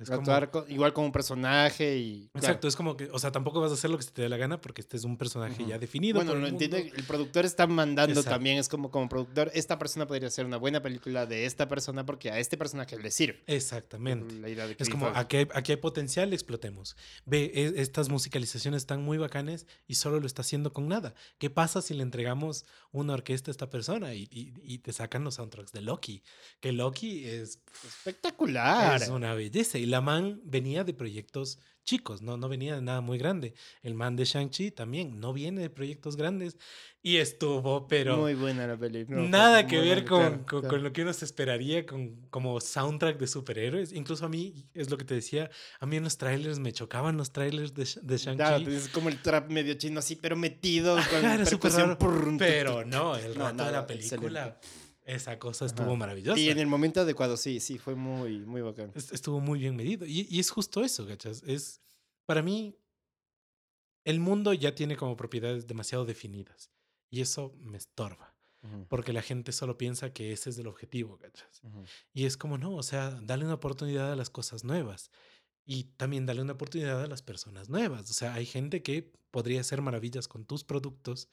Es como, actuar co- igual como un personaje y... claro. exacto, es como que, o sea, tampoco vas a hacer lo que se te dé la gana porque este es un personaje Ujú. ya definido. Bueno, lo el entiende, el productor está mandando Exacto. también, es como como productor, esta persona podría hacer una buena película de esta persona porque a este personaje le sirve. Exactamente. La idea de Es como, aquí hay, aquí hay potencial, explotemos. Ve, e- estas musicalizaciones están muy bacanes y solo lo está haciendo con nada. ¿Qué pasa si le entregamos una orquesta a esta persona y, y- y te sacan los soundtracks de Loki? Que Loki es, Espectacular. es una belleza. Y la man venía de proyectos chicos, no, no venía de nada muy grande. El man de Shang-Chi también no viene de proyectos grandes y estuvo, pero... Muy buena la película. Nada que ver con, con- con lo que uno se esperaría con, como soundtrack de superhéroes. Incluso a mí, es lo que te decía, a mí en los trailers me chocaban los trailers de, de Shang-Chi. Claro, pues es como el trap medio chino así, pero metido con Ajá, era percusión. raro, Pero no, el No, rato de nada, la película, esa cosa Ajá. estuvo maravillosa. Y en el momento adecuado, sí, sí, fue muy, muy bacán. Es- Estuvo muy bien medido. Y, y es justo eso, ¿cachas? Es, para mí, el mundo ya tiene como propiedades demasiado definidas. Y eso me estorba. Porque la gente solo piensa que ese es el objetivo, ¿cachas? ujú. Y es como, no, o sea, dale una oportunidad a las cosas nuevas. Y también dale una oportunidad a las personas nuevas. O sea, hay gente que podría hacer maravillas con tus productos,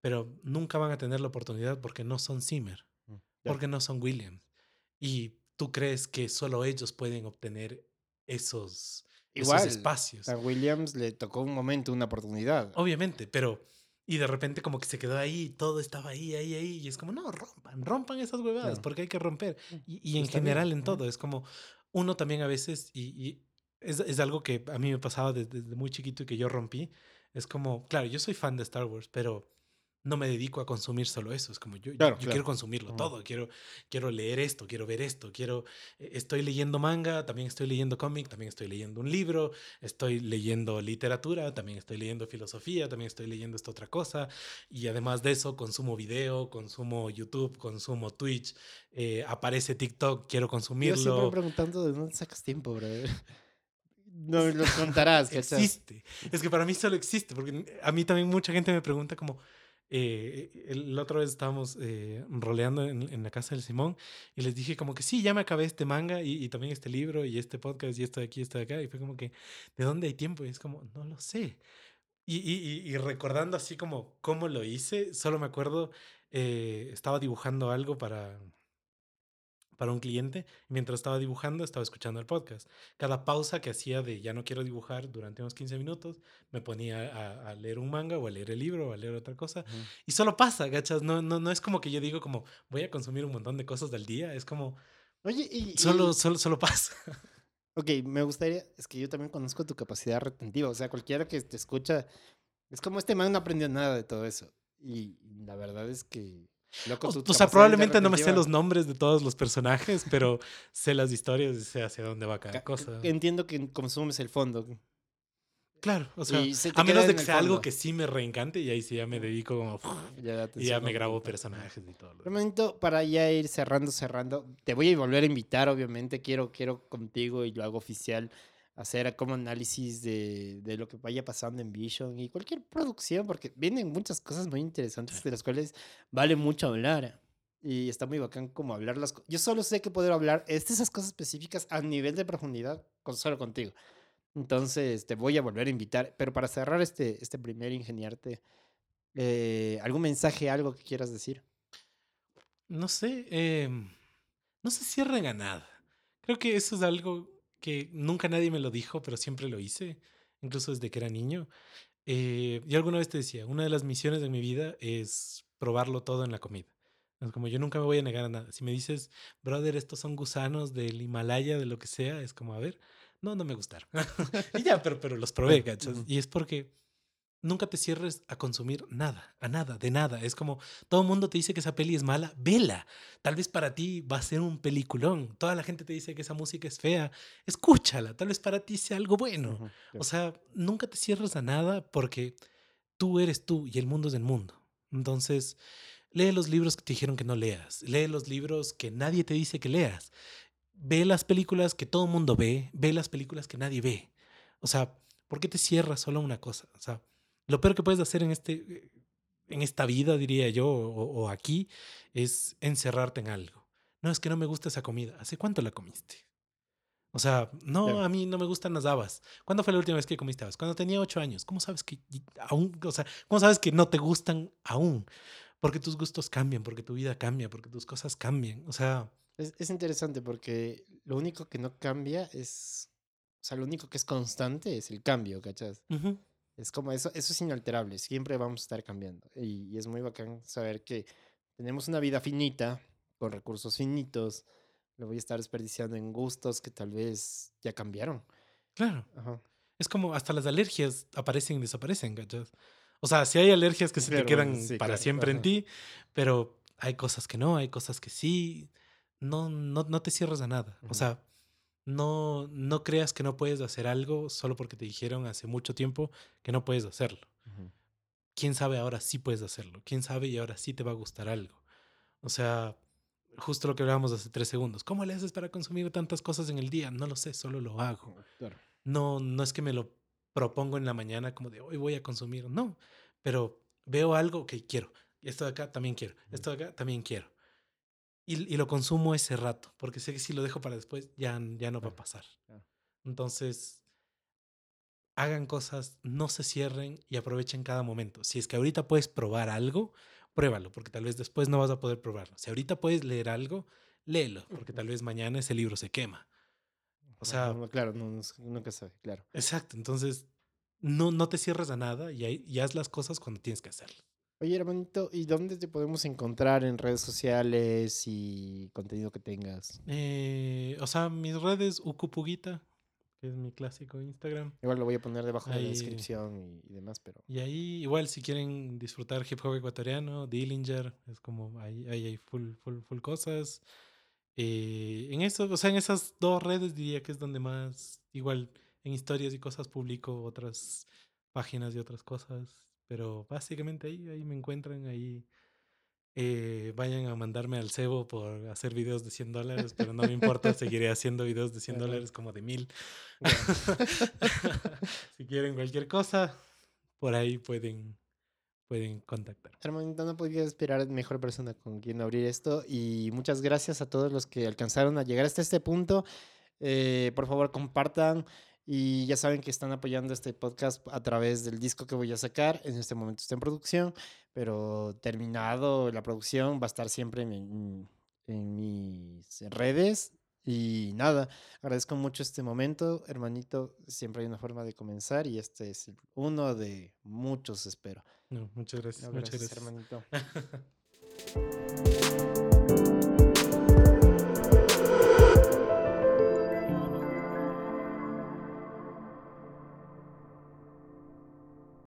pero nunca van a tener la oportunidad porque no son Zimmer, Porque no son Williams. Y tú crees que solo ellos pueden obtener esos, Igual, esos espacios. A Williams le tocó un momento, una oportunidad. Obviamente, pero... Y de repente como que se quedó ahí, todo estaba ahí, ahí, ahí. Y es como, no, rompan, rompan esas huevadas, porque hay que romper. Y, y en Está bien, general en todo, es como uno también a veces, y, y es, es algo que a mí me pasaba desde, desde muy chiquito y que yo rompí, es como, claro, yo soy fan de Star Wars, pero no me dedico a consumir solo eso, es como yo, yo- Claro, yo claro. quiero consumirlo todo, quiero, quiero leer esto, quiero ver esto, quiero, eh, estoy leyendo manga, también estoy leyendo cómic, también estoy leyendo un libro, estoy leyendo literatura, también estoy leyendo filosofía, también estoy leyendo esta otra cosa, y además de eso consumo video, consumo YouTube, consumo Twitch, eh, aparece TikTok, quiero Yo siempre consumirlo. preguntando de dónde sacas tiempo, bro. No los contarás, ¿cachai? Existe. Es que para mí solo existe, porque a mí también mucha gente me pregunta como, eh, el- la otra vez estábamos eh, roleando en, la casa del Simón y les dije como que sí, ya me acabé este manga y, también este libro y este podcast y esto de aquí, esto de acá. Y fue como que, ¿de dónde hay tiempo? Y es como, no lo sé. Y, recordando así como cómo lo hice, solo me acuerdo, eh, estaba dibujando algo para, para un cliente. Mientras estaba dibujando, estaba escuchando el podcast. Cada pausa que hacía de ya no quiero dibujar durante unos 15 minutos, me ponía a, a leer un manga o a leer el libro o a leer otra cosa. Ujú. Y solo pasa, ¿gachas? No, no, no es como que yo digo como voy a consumir un montón de cosas del día. Es como Oye, y, solo, y- solo, solo pasa. Ok, me gustaría, es que yo también conozco tu capacidad retentiva, o sea, cualquiera que te escucha, es como este man no aprendió nada de todo eso. Y la verdad es que Loco, O, sea, probablemente no me sé los nombres de todos los personajes, pero sé las historias y sé hacia dónde va cada Ca- cosa. Entiendo que consumes el fondo. Claro, o sea, a menos de que sea algo que sí me reencante y ahí sí ya me dedico como... Ya Y ya me grabo personajes y todo. lo. Hermanito, para ya ir cerrando, cerrando, te voy a volver a invitar, obviamente. Quiero, quiero contigo y lo hago oficial, hacer como análisis de, de lo que vaya pasando en Vision y cualquier producción, porque vienen muchas cosas muy interesantes de las cuales vale mucho hablar. Y está muy bacán como hablar las cosas. Yo solo sé que poder hablar es de esas cosas específicas a nivel de profundidad con, solo contigo. Entonces te voy a volver a invitar. Pero para cerrar este, este primer ingeniarte, eh, ¿algún mensaje, algo que quieras decir? No sé, eh, no se cierren a nada. Creo que eso es algo que nunca nadie me lo dijo, pero siempre lo hice, incluso desde que era niño. Eh, yo alguna vez te decía, una de las misiones de mi vida es probarlo todo en la comida. Es como yo nunca me voy a negar a nada. Si me dices, brother, estos son gusanos del Himalaya, de lo que sea, es como, a ver, no, no me gustaron. y ya, pero, pero los probé, ¿cachas? Y es porque nunca te cierres a consumir nada, a nada, de nada. Es como todo el mundo te dice que esa peli es mala, vela. Tal vez para ti va a ser un peliculón. Toda la gente te dice que esa música es fea, escúchala. Tal vez para ti sea algo bueno. O sea, nunca te cierres a nada porque tú eres tú y el mundo es el mundo. Entonces, lee los libros que te dijeron que no leas. Lee los libros que nadie te dice que leas. Ve las películas que todo el mundo ve. Ve las películas que nadie ve. O sea, ¿por qué te cierras solo a una cosa? O sea, lo peor que puedes hacer en, este, en esta vida, diría yo, o, o aquí, es encerrarte en algo. No, es que no me gusta esa comida. ¿Hace cuánto la comiste? O sea, no, Claro. a mí no me gustan las habas. ¿Cuándo fue la última vez que comiste habas? Cuando tenía ocho años. ¿Cómo sabes que aún, o sea, cómo sabes que no te gustan aún? Porque tus gustos cambian, porque tu vida cambia, porque tus cosas cambian. O sea, Es, es interesante porque lo único que no cambia es. O sea, lo único que es constante es el cambio, ¿cachas? ujú, Es como eso, eso es inalterable, siempre vamos a estar cambiando. Y, y es muy bacán saber que tenemos una vida finita, con recursos finitos, lo voy a estar desperdiciando en gustos que tal vez ya cambiaron. claro. Ajá. Es como hasta las alergias aparecen y desaparecen, ¿cachas? O sea, si hay alergias que se te quedan sí, para claro, siempre en ti, pero hay cosas que no, hay cosas que sí. No, no, no te cierres a nada. O sea, no, no creas que no puedes hacer algo solo porque te dijeron hace mucho tiempo que no puedes hacerlo. Quién sabe ahora sí puedes hacerlo, quién sabe y ahora sí te va a gustar algo. O sea, justo lo que hablábamos hace tres segundos. ¿Cómo le haces para consumir tantas cosas en el día? No lo sé, solo lo hago. Claro. No, no es que me lo propongo en la mañana como de hoy voy a consumir, no, pero veo algo que quiero. Esto de acá también quiero, esto de acá también quiero. Y, y lo consumo ese rato, porque sé que si lo dejo para después ya, ya no va a pasar. Entonces, hagan cosas, no se cierren y aprovechen cada momento. Si es que ahorita puedes probar algo, pruébalo, porque tal vez después no vas a poder probarlo. Si ahorita puedes leer algo, léelo, porque tal vez mañana ese libro se quema. O sea, No, no, claro, no, nunca sabe, claro. exacto. Entonces, no, no te cierres a nada y haz las cosas cuando tienes que hacerlo. Oye, hermanito, ¿y dónde te podemos encontrar en redes sociales y contenido que tengas? Eh, o sea, mis redes, Ucupuguita, que es mi clásico Instagram. Igual lo voy a poner debajo de la descripción y, y demás, pero Y ahí, igual, si quieren disfrutar hip hop ecuatoriano, Dillinger, es como ahí, ahí hay full, full, full cosas. Eh, en eso, o sea, en esas dos redes diría que es donde más, igual, en historias y cosas publico otras páginas y otras cosas. Pero básicamente ahí, ahí me encuentran, ahí eh, vayan a mandarme al cebo por hacer videos de 100 dólares, pero no me importa, seguiré haciendo videos de 100 Ajá. dólares como de mil. Ya. si quieren cualquier cosa, por ahí pueden, pueden contactar. hermanito, no podía esperar mejor persona con quien abrir esto. Y muchas gracias a todos los que alcanzaron a llegar hasta este punto. Eh, por favor, compartan. Y ya saben que están apoyando este podcast a través del disco que voy a sacar. En este momento está en producción, pero terminado la producción va a estar siempre en, mi- en mis redes. Y nada, agradezco mucho este momento, hermanito. Siempre hay una forma de comenzar y este es uno de muchos, espero. No, muchas gracias. No, muchas gracias, gracias. hermanito.